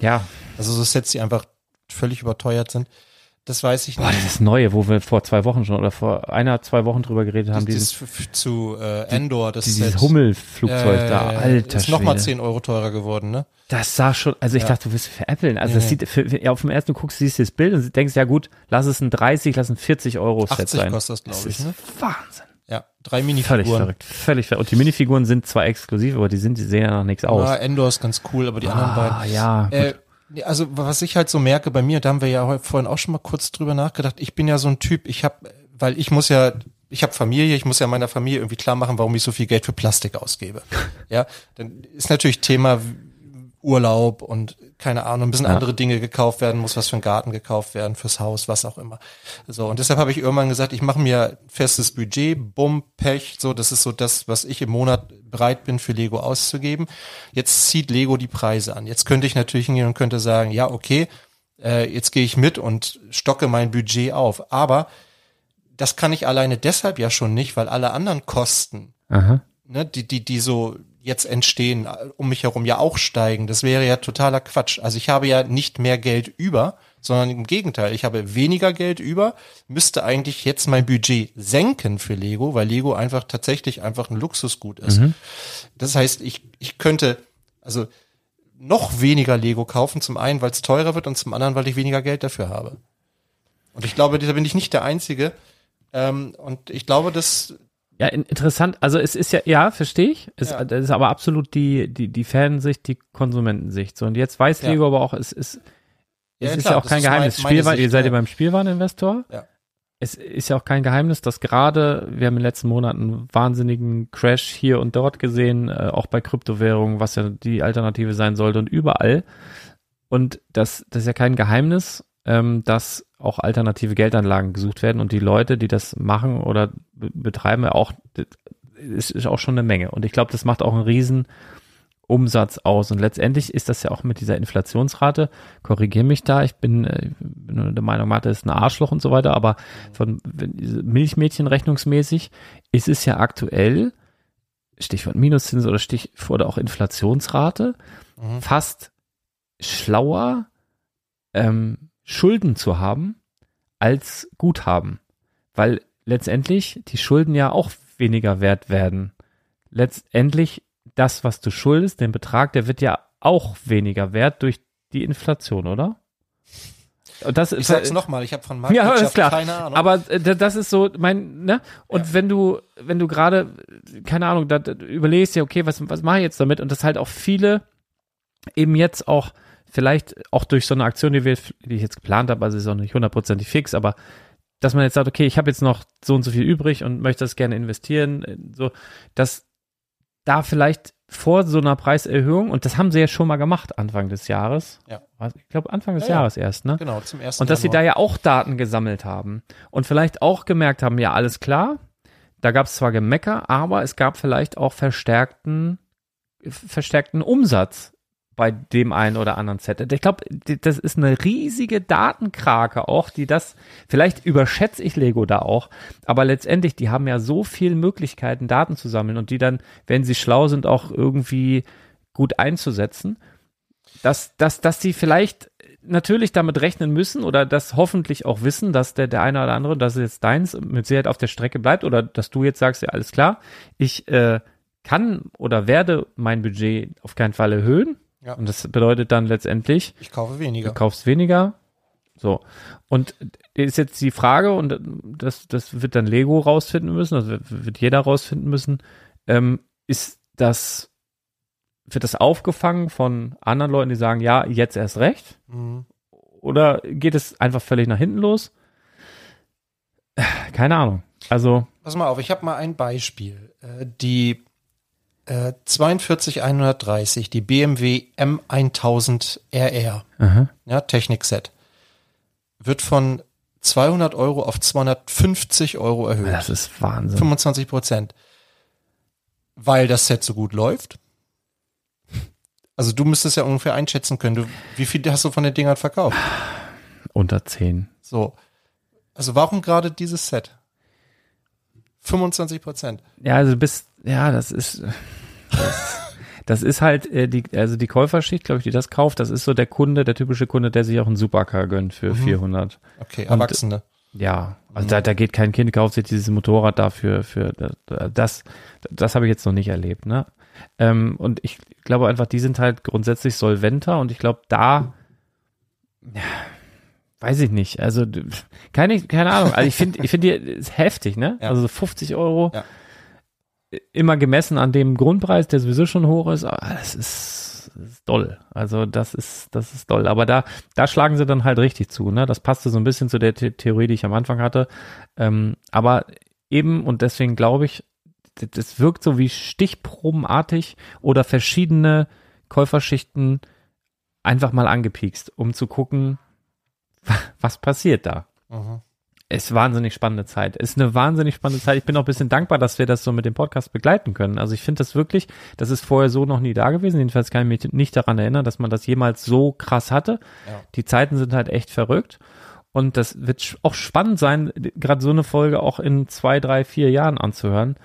ja. Also so Sets, die einfach völlig überteuert sind. Das weiß ich Boah, nicht. dieses Neue, wo wir vor zwei Wochen schon oder vor einer, zwei Wochen drüber geredet haben, Dieses dieses, zu äh, Endor, das dieses Set. Hummelflugzeug Äh, da, alter Ist nochmal Schwede. 10 Euro teurer geworden, ne? Das sah schon, also ich Ja. dachte, du willst veräppeln. Also Nee, das sieht, für, ja, auf dem ersten du guckst, siehst du das Bild und denkst, ja gut, lass es ein 30, lass ein 40 Euro Set 80 sein. kostet das, glaube ich, ist ne? Wahnsinn. Ja, drei Völlig Minifiguren. verrückt, völlig verrückt. Und die Minifiguren sind zwar exklusiv, aber die sind, die sehen ja nach nichts aus. Ja, Endor ist ganz cool, aber die anderen ah, beiden. ja. Äh, also was ich halt so merke bei mir, da haben wir ja vorhin auch schon mal kurz drüber nachgedacht. Ich bin ja so ein Typ, ich habe, weil ich muss ja, ich habe Familie, ich muss ja meiner Familie irgendwie klar machen, warum ich so viel Geld für Plastik ausgebe. [LAUGHS] ja, dann ist natürlich Thema Urlaub und keine Ahnung, ein bisschen Ja. andere Dinge gekauft werden, muss was für einen Garten gekauft werden, fürs Haus, was auch immer. So und deshalb habe ich irgendwann gesagt, ich mache mir festes Budget, bumm, Pech, so das ist so das, was ich im Monat bereit bin für Lego auszugeben. Jetzt zieht Lego die Preise an. Jetzt könnte ich natürlich hingehen und könnte sagen, ja okay, äh, jetzt gehe ich mit und stocke mein Budget auf. Aber das kann ich alleine deshalb ja schon nicht, weil alle anderen Kosten Aha. ne, die, die, die so jetzt entstehen, um mich herum ja auch steigen. Das wäre ja totaler Quatsch. Also ich habe ja nicht mehr Geld über, sondern im Gegenteil, ich habe weniger Geld über, müsste eigentlich jetzt mein Budget senken für Lego, weil Lego einfach tatsächlich einfach ein Luxusgut ist. Das heißt, ich, ich könnte, also noch weniger Lego kaufen, zum einen, weil es teurer wird und zum anderen, weil ich weniger Geld dafür habe. Und ich glaube, da bin ich nicht der Einzige. Ähm, und ich glaube, dass Ja, in, interessant. Also es ist ja, ja, verstehe ich. Es, Ja. Ist aber absolut die, die, die Fansicht, die Konsumentensicht. So, und jetzt weiß Ja. Lego aber auch, es ist, Ja, es ist klar, ja auch kein ist mein- Geheimnis. meine Spielwaren, ihr seid ja ja. beim Spielwareninvestor. Ja. Es ist ja auch kein Geheimnis, dass gerade, wir haben in den letzten Monaten einen wahnsinnigen Crash hier und dort gesehen, äh, auch bei Kryptowährungen, was ja die Alternative sein sollte und überall. Und das, das ist ja kein Geheimnis, ähm, dass auch alternative Geldanlagen gesucht werden und die Leute, die das machen oder be betreiben, auch, ist, ist auch schon eine Menge. Und ich glaube, das macht auch einen riesen Umsatz aus. Und letztendlich ist das ja auch mit dieser Inflationsrate, korrigiere mich da, ich bin, äh, bin der Meinung, Mathe ist ein Arschloch und so weiter, aber von Milchmädchen rechnungsmäßig ist es ja aktuell, Stichwort Minuszins oder Stichwort oder auch Inflationsrate, Mhm. fast schlauer, ähm, Schulden zu haben als Guthaben. Weil letztendlich die Schulden ja auch weniger wert werden. Letztendlich das, was du schuldest, den Betrag, der wird ja auch weniger wert durch die Inflation, oder? Das, Ich sag's nochmal, ich habe von ja, Marktwirtschaft ist klar. keine Ahnung. Aber äh, da- das ist so mein, ne? Und wenn du, wenn du gerade, keine Ahnung, da, überlegst dir, okay, was, was mache ich jetzt damit? Und das halt auch viele eben jetzt auch vielleicht auch durch so eine Aktion, die wir, die ich jetzt geplant habe, also ist auch nicht hundertprozentig fix, aber dass man jetzt sagt, okay, ich habe jetzt noch so und so viel übrig und möchte das gerne investieren, äh, so, dass da vielleicht vor so einer Preiserhöhung, und das haben sie ja schon mal gemacht Anfang des Jahres, Ja. Ich glaube Anfang des Ja, ja. Jahres erst, ne? genau, zum ersten Und dass sie da Januar. ja auch Daten gesammelt haben und vielleicht auch gemerkt haben, ja, alles klar, da gab es zwar Gemecker, aber es gab vielleicht auch verstärkten, verstärkten Umsatz bei dem einen oder anderen Set. Ich glaube, das ist eine riesige Datenkrake auch, die das, vielleicht überschätze ich Lego da auch, aber letztendlich, die haben ja so viele Möglichkeiten, Daten zu sammeln und die dann, wenn sie schlau sind, auch irgendwie gut einzusetzen dass, dass, dass sie vielleicht natürlich damit rechnen müssen oder das hoffentlich auch wissen, dass der, der eine oder andere, dass jetzt deins mit Sicherheit auf der Strecke bleibt oder dass du jetzt sagst, ja, alles klar, ich äh, kann oder werde mein Budget auf keinen Fall erhöhen. Ja. Und das bedeutet dann letztendlich, Ich kaufe du weniger. kaufst weniger. So. Und ist jetzt die Frage, und das, das wird dann Lego rausfinden müssen, das wird, wird jeder rausfinden müssen, ähm, ist das, wird das aufgefangen von anderen Leuten, die sagen, ja, jetzt erst recht? Mhm. Oder geht es einfach völlig nach hinten los? Keine Ahnung. Also, Pass mal auf, ich habe mal ein Beispiel. Äh, Die Äh, 42130, die BMW M1000 RR, Aha. ja, Technikset, wird von 200 Euro auf 250 Euro erhöht. Das ist Wahnsinn. 25 Prozent. Weil das Set so gut läuft. Also du müsstest ja ungefähr einschätzen können, du, wie viel hast du von den Dingern verkauft? Unter 10. So. Also warum gerade dieses Set? 25 Prozent. Ja, also bis, ja, das ist, das, das ist halt äh, die, also die Käuferschicht, glaube ich, die das kauft, das ist so der Kunde, der typische Kunde, der sich auch einen Supercar gönnt für 400. Okay, Und- Erwachsene. Ja, also da, da geht kein Kind, kauft sich dieses Motorrad dafür, für das, das habe ich jetzt noch nicht erlebt, ne? Ähm, und ich glaube einfach, die sind halt grundsätzlich solventer und ich glaube, da, ja, weiß ich nicht, also keine, keine Ahnung, also ich finde, ich finde die ist heftig, ne? Ja. Also so 50 Euro, Ja. immer gemessen an dem Grundpreis, der sowieso schon hoch ist, aber das ist, das ist doll. Also das ist, das ist doll. Aber da, da schlagen sie dann halt richtig zu, ne? Das passte so ein bisschen zu der The Theorie, die ich am Anfang hatte. Ähm, aber eben, und deswegen glaube ich, das wirkt so wie stichprobenartig oder verschiedene Käuferschichten einfach mal angepiekst, um zu gucken, [LAUGHS] was passiert da. Mhm. ist wahnsinnig spannende Zeit. Ist eine wahnsinnig spannende Zeit. Ich bin auch ein bisschen dankbar, dass wir das so mit dem Podcast begleiten können. Also ich finde das wirklich, das ist vorher so noch nie da gewesen. Jedenfalls kann ich mich nicht daran erinnern, dass man das jemals so krass hatte. Ja. Die Zeiten sind halt echt verrückt. Und das wird auch spannend sein, gerade so eine Folge auch in zwei, drei, vier Jahren anzuhören.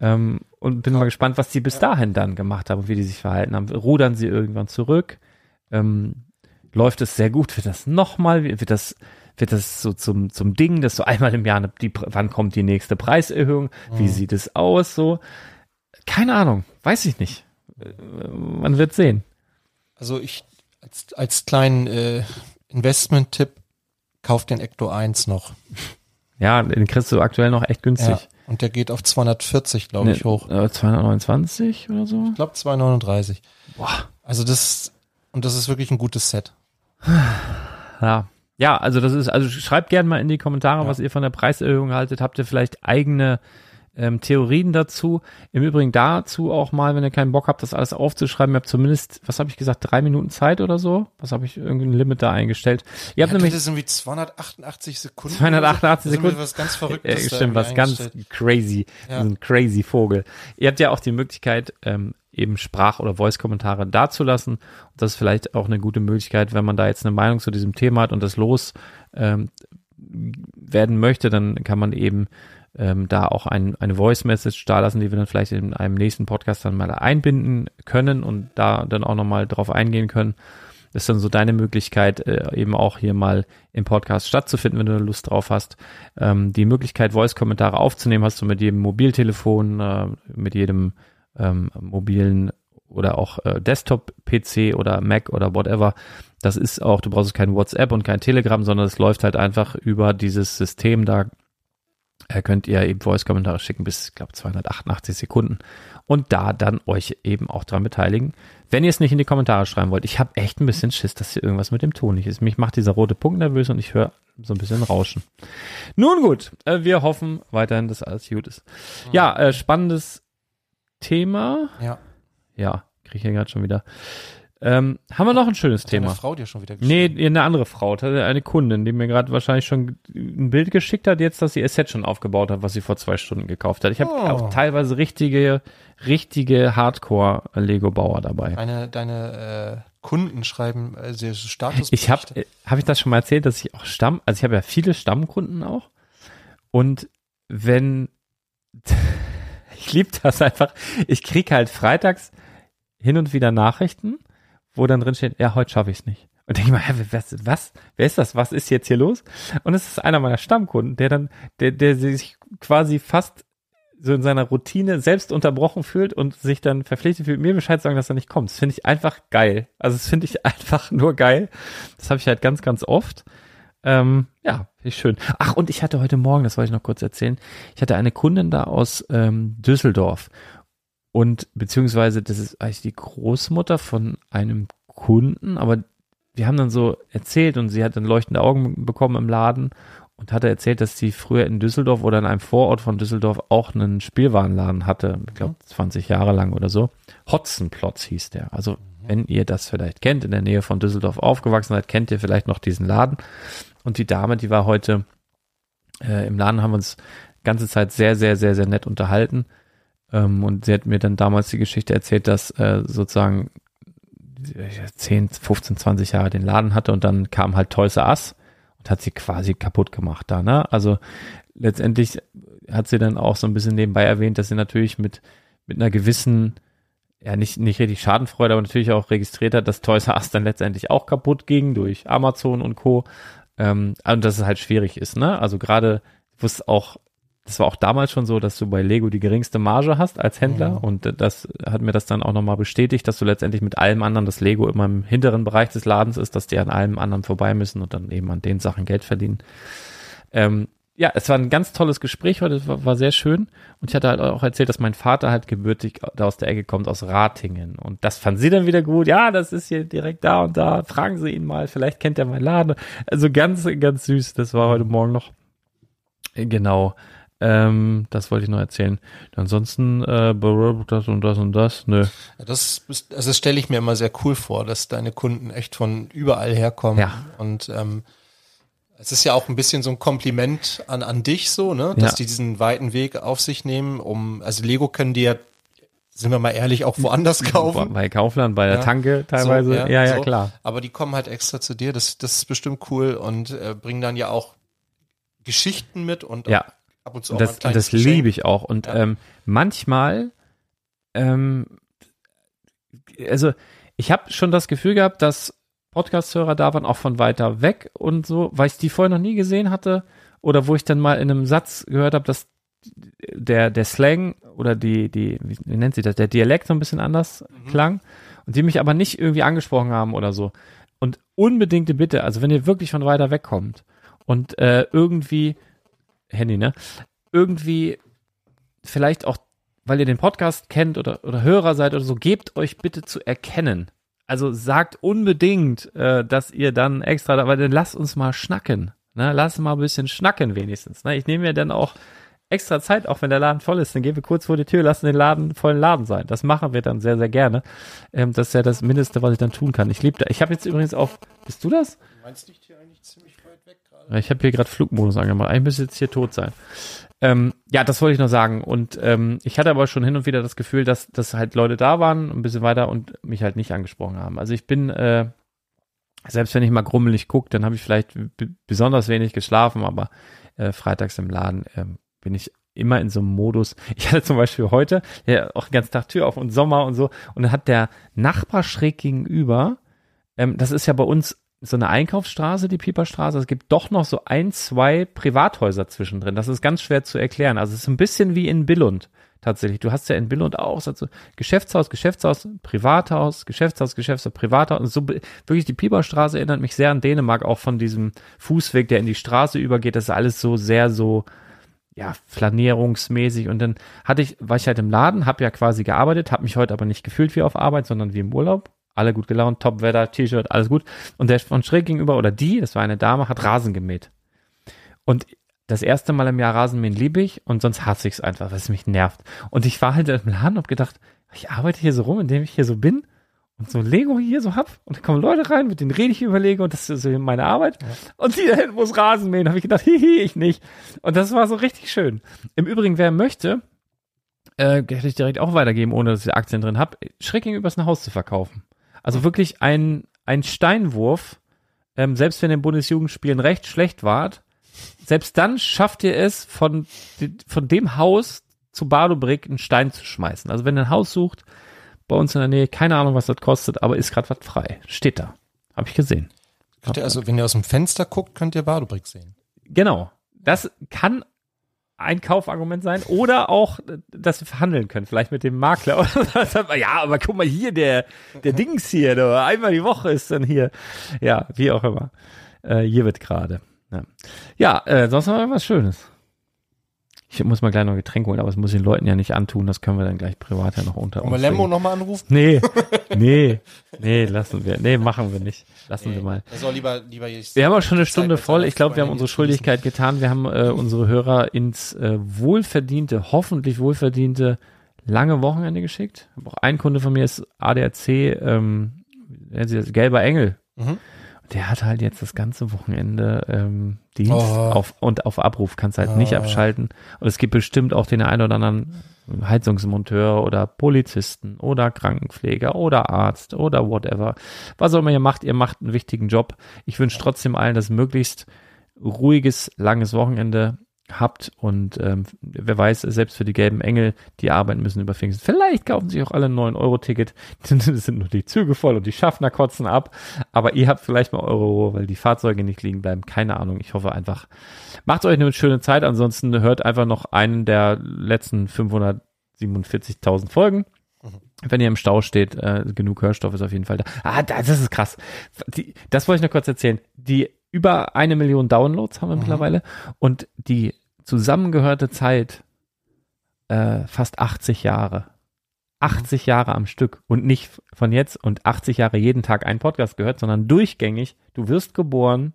Ähm, und bin mal gespannt, was die bis dahin dann gemacht haben und wie die sich verhalten haben. Rudern sie irgendwann zurück? Ähm, läuft es sehr gut? Wird das nochmal? Wird das, wird das so zum, zum Ding, dass so einmal im Jahr, eine, die, wann kommt die nächste Preiserhöhung? Wie sieht es aus? So, keine Ahnung, weiß ich nicht. Man wird sehen. Also ich als, als kleinen äh, Investment-Tipp kauf den Ecto 1 noch. Ja, den kriegst du aktuell noch echt Ja. günstig. Und der geht auf 240, glaube ich, hoch. Ne, äh, 229 oder so? Ich glaube 239. Boah. Also das und das ist wirklich ein gutes Set. Ja. Ja, also das ist, also schreibt gerne mal in die Kommentare, Ja. was ihr von der Preiserhöhung haltet. Habt ihr vielleicht eigene ähm, Theorien dazu? Im Übrigen dazu auch mal, wenn ihr keinen Bock habt, das alles aufzuschreiben, ihr habt zumindest, was habe ich gesagt, drei Minuten Zeit oder so? Was habe ich irgendein Limit da eingestellt? Ihr habt Ja, nämlich das sind wie 288 Sekunden. 288 Das ist Sekunden. irgendwie was ganz Ja, Verrücktes. da stimmt, was ganz crazy. Ja. Ein crazy Vogel. Ihr habt ja auch die Möglichkeit, ähm, eben Sprach- oder Voice-Kommentare dazulassen. Und das ist vielleicht auch eine gute Möglichkeit, wenn man da jetzt eine Meinung zu diesem Thema hat und das los ähm, werden möchte, dann kann man eben ähm, da auch ein, eine Voice-Message da lassen, die wir dann vielleicht in einem nächsten Podcast dann mal einbinden können und da dann auch nochmal drauf eingehen können. Das ist dann so deine Möglichkeit, äh, eben auch hier mal im Podcast stattzufinden, wenn du Lust drauf hast. Ähm, die Möglichkeit, Voice-Kommentare aufzunehmen, hast du mit jedem Mobiltelefon, äh, mit jedem ähm, mobilen oder auch äh, Desktop-PC oder Mac oder whatever. Das ist auch, du brauchst kein WhatsApp und kein Telegram, sondern es läuft halt einfach über dieses System. Da könnt ihr eben Voice-Kommentare schicken bis, ich glaube, 288 Sekunden und da dann euch eben auch dran beteiligen. Wenn ihr es nicht in die Kommentare schreiben wollt, ich habe echt ein bisschen Schiss, dass hier irgendwas mit dem Ton nicht ist. Mich macht dieser rote Punkt nervös und ich höre so ein bisschen Rauschen. Nun gut, äh, wir hoffen weiterhin, dass alles gut ist. Ja, äh, spannendes Thema. Ja. Ja, kriege ich hier gerade schon wieder. Ähm, haben wir noch ein schönes Deine Thema? Frau dir schon wieder Nee, geschrieben. eine andere Frau, eine Kundin, die mir gerade wahrscheinlich schon ein Bild geschickt hat, jetzt, dass sie ihr Set schon aufgebaut hat, was sie vor zwei Stunden gekauft hat. Ich habe Oh. auch teilweise richtige, richtige Hardcore-Lego-Bauer dabei. Deine, deine äh, Kunden schreiben also Status. Ich habe, habe ich das schon mal erzählt, dass ich auch Stamm, also ich habe ja viele Stammkunden auch. Und wenn, [LAUGHS] ich liebe das einfach, ich krieg halt freitags hin und wieder Nachrichten, wo dann drin steht, ja, heute schaffe ich es nicht. Und denke ich mal, was, was, wer ist das? Was ist jetzt hier los? Und es ist einer meiner Stammkunden, der dann, der, der sich quasi fast so in seiner Routine selbst unterbrochen fühlt und sich dann verpflichtet fühlt, mir Bescheid zu sagen, dass er nicht kommt. Das finde ich einfach geil. Also das finde ich [LAUGHS] einfach nur geil. Das habe ich halt ganz, ganz oft. Ähm, ja, ich schön. Ach, und ich hatte heute Morgen, das wollte ich noch kurz erzählen, ich hatte eine Kundin da aus ähm, Düsseldorf. Und beziehungsweise, das ist eigentlich die Großmutter von einem Kunden, aber wir haben dann so erzählt und sie hat dann leuchtende Augen bekommen im Laden und hatte erzählt, dass sie früher in Düsseldorf oder in einem Vorort von Düsseldorf auch einen Spielwarenladen hatte, ich glaube 20 Jahre lang oder so. Hotzenplotz hieß der. Also wenn ihr das vielleicht kennt, in der Nähe von Düsseldorf aufgewachsen seid, kennt ihr vielleicht noch diesen Laden. Und die Dame, die war heute äh, im Laden, haben wir uns ganze Zeit sehr, sehr, sehr, sehr nett unterhalten. Ähm, und sie hat mir dann damals die Geschichte erzählt, dass äh, sozusagen 10, 15, 20 Jahre den Laden hatte und dann kam halt Toys R Us und hat sie quasi kaputt gemacht da, ne? Also letztendlich hat sie dann auch so ein bisschen nebenbei erwähnt, dass sie natürlich mit, mit einer gewissen, ja nicht, nicht richtig Schadenfreude, aber natürlich auch registriert hat, dass Toys R Us dann letztendlich auch kaputt ging durch Amazon und Co. Ähm, und dass es halt schwierig ist, ne? Also gerade, wo es auch das war auch damals schon so, dass du bei Lego die geringste Marge hast als Händler Mhm. und das hat mir das dann auch nochmal bestätigt, dass du letztendlich mit allem anderen, das Lego immer im hinteren Bereich des Ladens ist, dass die an allem anderen vorbei müssen und dann eben an den Sachen Geld verdienen. Ähm, ja, es war ein ganz tolles Gespräch heute, es war, war sehr schön und ich hatte halt auch erzählt, dass mein Vater halt gebürtig da aus der Ecke kommt, aus Ratingen und das fand sie dann wieder gut, ja, das ist hier direkt da und da, fragen Sie ihn mal, vielleicht kennt er meinen Laden, also ganz, ganz süß, das war heute Morgen noch. Genau. Ähm, das wollte ich noch erzählen. Ansonsten, äh, das und das und das, nö. Das, also das stelle ich mir immer sehr cool vor, dass deine Kunden echt von überall herkommen. Ja. Und ähm, es ist ja auch ein bisschen so ein Kompliment an, an dich so, ne? Dass Ja. die diesen weiten Weg auf sich nehmen, um, also Lego können die ja, sind wir mal ehrlich, auch woanders kaufen. Bei Kaufland, bei der Ja. Tanke teilweise. So, ja, ja, so. klar. Aber die kommen halt extra zu dir, das, das ist bestimmt cool und äh, bringen dann ja auch Geschichten mit und Ja. ab und zu auch mal ein das, das Geschenk. liebe ich auch. Und ähm, manchmal, ähm, also ich habe schon das Gefühl gehabt, dass Podcast-Hörer da waren, auch von weiter weg und so, weil ich die vorher noch nie gesehen hatte oder wo ich dann mal in einem Satz gehört habe, dass der, der Slang oder die, die, wie, nennt sie das, der Dialekt so ein bisschen anders klang und die mich aber nicht irgendwie angesprochen haben oder so. Und unbedingte Bitte, also wenn ihr wirklich von weiter weg kommt und äh, irgendwie, Handy, ne? Irgendwie vielleicht auch, weil ihr den Podcast kennt oder, oder Hörer seid oder so, gebt euch bitte zu erkennen. Also sagt unbedingt, äh, dass ihr dann extra, aber dann lasst uns mal schnacken. Ne? Lasst mal ein bisschen schnacken wenigstens. Ne? Ich nehme mir dann auch extra Zeit, auch wenn der Laden voll ist, dann gehen wir kurz vor die Tür, lassen den Laden vollen Laden sein. Das machen wir dann sehr, sehr gerne. Ähm, das ist ja das Mindeste, was ich dann tun kann. Ich liebe da. Ich habe jetzt übrigens auch, bist du das? Meinst du nicht hier eigentlich ziemlich weit weg gerade? Ich habe hier gerade Flugmodus angemacht. Eigentlich müsste jetzt hier tot sein. Ähm, ja, das wollte ich noch sagen. Und ähm, ich hatte aber schon hin und wieder das Gefühl, dass, dass halt Leute da waren, ein bisschen weiter und mich halt nicht angesprochen haben. Also ich bin, äh, selbst wenn ich mal grummelig gucke, dann habe ich vielleicht besonders wenig geschlafen, aber äh, freitags im Laden ähm, bin ich immer in so einem Modus. [LAUGHS] Ich hatte zum Beispiel heute ja, auch den ganzen Tag Tür auf und Sommer und so. Und dann hat der Nachbar schräg gegenüber, ähm, das ist ja bei uns so eine Einkaufsstraße, die Pieperstraße. Es gibt doch noch so ein, zwei Privathäuser zwischendrin. Das ist ganz schwer zu erklären. Also es ist ein bisschen wie in Billund tatsächlich. Du hast ja in Billund auch so Geschäftshaus, Geschäftshaus, Privathaus, Geschäftshaus, Geschäftshaus, Privathaus. Und so wirklich die Pieperstraße erinnert mich sehr an Dänemark, auch von diesem Fußweg, der in die Straße übergeht. Das ist alles so sehr so ja, flanierungsmäßig und dann hatte ich, war ich halt im Laden, habe ja quasi gearbeitet, habe mich heute aber nicht gefühlt wie auf Arbeit, sondern wie im Urlaub. Alle gut gelaunt, Top-Wetter, T-Shirt, alles gut. Und der von schräg gegenüber, oder die, das war eine Dame, hat Rasen gemäht. Und das erste Mal im Jahr Rasenmähen liebe ich und sonst hasse ich es einfach, weil es mich nervt. Und ich war halt im Laden und hab gedacht, ich arbeite hier so rum, indem ich hier so bin und so Lego hier so hab und da kommen Leute rein, mit denen rede ich über Lego und das ist so meine Arbeit. Und die da hinten muss Rasen mähen, habe ich gedacht, [LAUGHS] hihi, ich nicht. Und das war so richtig schön. Im Übrigen, wer möchte, äh, hätte ich direkt auch weitergeben, ohne dass ich Aktien drin habe, ist ein Haus zu verkaufen. Also wirklich ein, ein Steinwurf, ähm, selbst wenn in Bundesjugendspielen recht schlecht wart, selbst dann schafft ihr es, von, von dem Haus zu Badobrick einen Stein zu schmeißen. Also wenn ihr ein Haus sucht, bei uns in der Nähe, keine Ahnung, was das kostet, aber ist gerade was frei. Steht da. Habe ich gesehen. Könnt ihr also, wenn ihr aus dem Fenster guckt, könnt ihr Badobrick sehen. Genau. Das kann ein Kaufargument sein oder auch, dass wir verhandeln können, vielleicht mit dem Makler. [LAUGHS] Ja, aber guck mal hier, der, der Dings hier, du, einmal die Woche ist dann hier. Ja, wie auch immer. Äh, hier wird gerade. Ja, ja äh, sonst noch irgendwas Schönes. Ich muss mal gleich noch ein Getränk holen, aber es muss den Leuten ja nicht antun. Das können wir dann gleich privat ja noch unter uns. Regeln. nochmal anrufen? Nee, [LAUGHS] nee, nee, lassen wir. Nee, machen wir nicht. Lassen wir mal. Soll lieber, lieber Wir haben auch schon eine Zeit Stunde mit voll. Ich glaube, wir haben unsere Schuldigkeit getan. Wir haben äh, unsere Hörer ins äh, wohlverdiente, hoffentlich wohlverdiente lange Wochenende geschickt. Auch ein Kunde von mir ist ADAC, ähm, das, gelber Engel. Mhm. Der hat halt jetzt das ganze Wochenende ähm, Dienst Oh. auf, und auf Abruf, kannst halt nicht Ah. abschalten. Und es gibt bestimmt auch den einen oder anderen Heizungsmonteur oder Polizisten oder Krankenpfleger oder Arzt oder whatever. Was auch immer ihr macht, ihr macht einen wichtigen Job. Ich wünsche trotzdem allen, dass möglichst ruhiges, langes Wochenende habt und ähm, wer weiß, selbst für die gelben Engel, die arbeiten müssen über Pfingsten. Vielleicht kaufen sich auch alle ein 9-Euro-Ticket. [LAUGHS] Dann sind nur die Züge voll und die Schaffner kotzen ab. Aber ihr habt vielleicht mal eure Ruhe, weil die Fahrzeuge nicht liegen bleiben. Keine Ahnung. Ich hoffe einfach, macht euch eine schöne Zeit. Ansonsten hört einfach noch einen der letzten 547.000 Folgen. Wenn ihr im Stau steht, äh, genug Hörstoff ist auf jeden Fall da. Ah, das ist krass. Die, das wollte ich noch kurz erzählen. Die über eine Million Downloads haben wir mittlerweile und die zusammengehörte Zeit äh, fast 80 Jahre. 80 Jahre am Stück und nicht von jetzt und 80 Jahre jeden Tag ein Podcast gehört, sondern durchgängig. Du wirst geboren,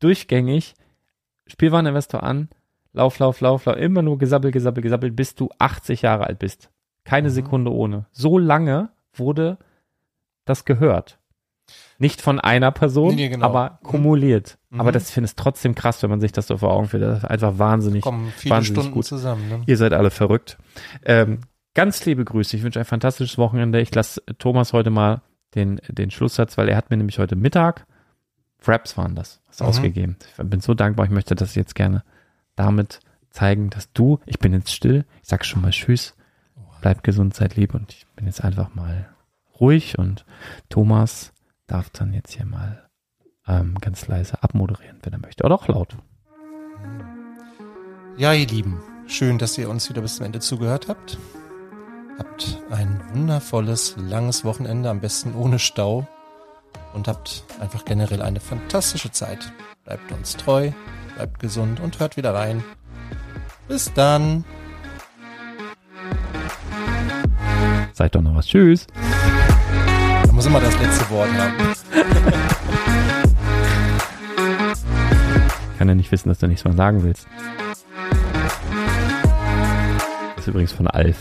durchgängig, Spielwareninvestor an, lauf, lauf, lauf, lauf, immer nur gesabbelt, gesabbelt, gesabbelt, bis du 80 Jahre alt bist. Keine Sekunde ohne. So lange wurde das gehört. Nicht von einer Person, Nee, genau. aber kumuliert. Mhm. Aber das finde ich trotzdem krass, wenn man sich das so vor Augen führt. Das ist einfach wahnsinnig. kommen viele wahnsinnig Stunden gut. zusammen. Ne? Ihr seid alle verrückt. Ähm, ganz liebe Grüße. Ich wünsche ein fantastisches Wochenende. Ich lasse Thomas heute mal den, den Schlusssatz, weil er hat mir nämlich heute Mittag Fraps waren das, was Mhm. ausgegeben. Ich bin so dankbar. Ich möchte das jetzt gerne damit zeigen, dass du, ich bin jetzt still, ich sag schon mal Tschüss, bleib gesund, seid lieb und ich bin jetzt einfach mal ruhig und Thomas darf dann jetzt hier mal ähm, ganz leise abmoderieren, wenn er möchte. Oder auch laut. Ja, ihr Lieben, schön, dass ihr uns wieder bis zum Ende zugehört habt. Habt ein wundervolles, langes Wochenende, am besten ohne Stau. Und habt einfach generell eine fantastische Zeit. Bleibt uns treu, bleibt gesund und hört wieder rein. Bis dann. Seid doch noch was. Tschüss. Muss immer das letzte Wort haben. Kann ja nicht wissen, dass du nichts mehr sagen willst. Das ist übrigens von Alf.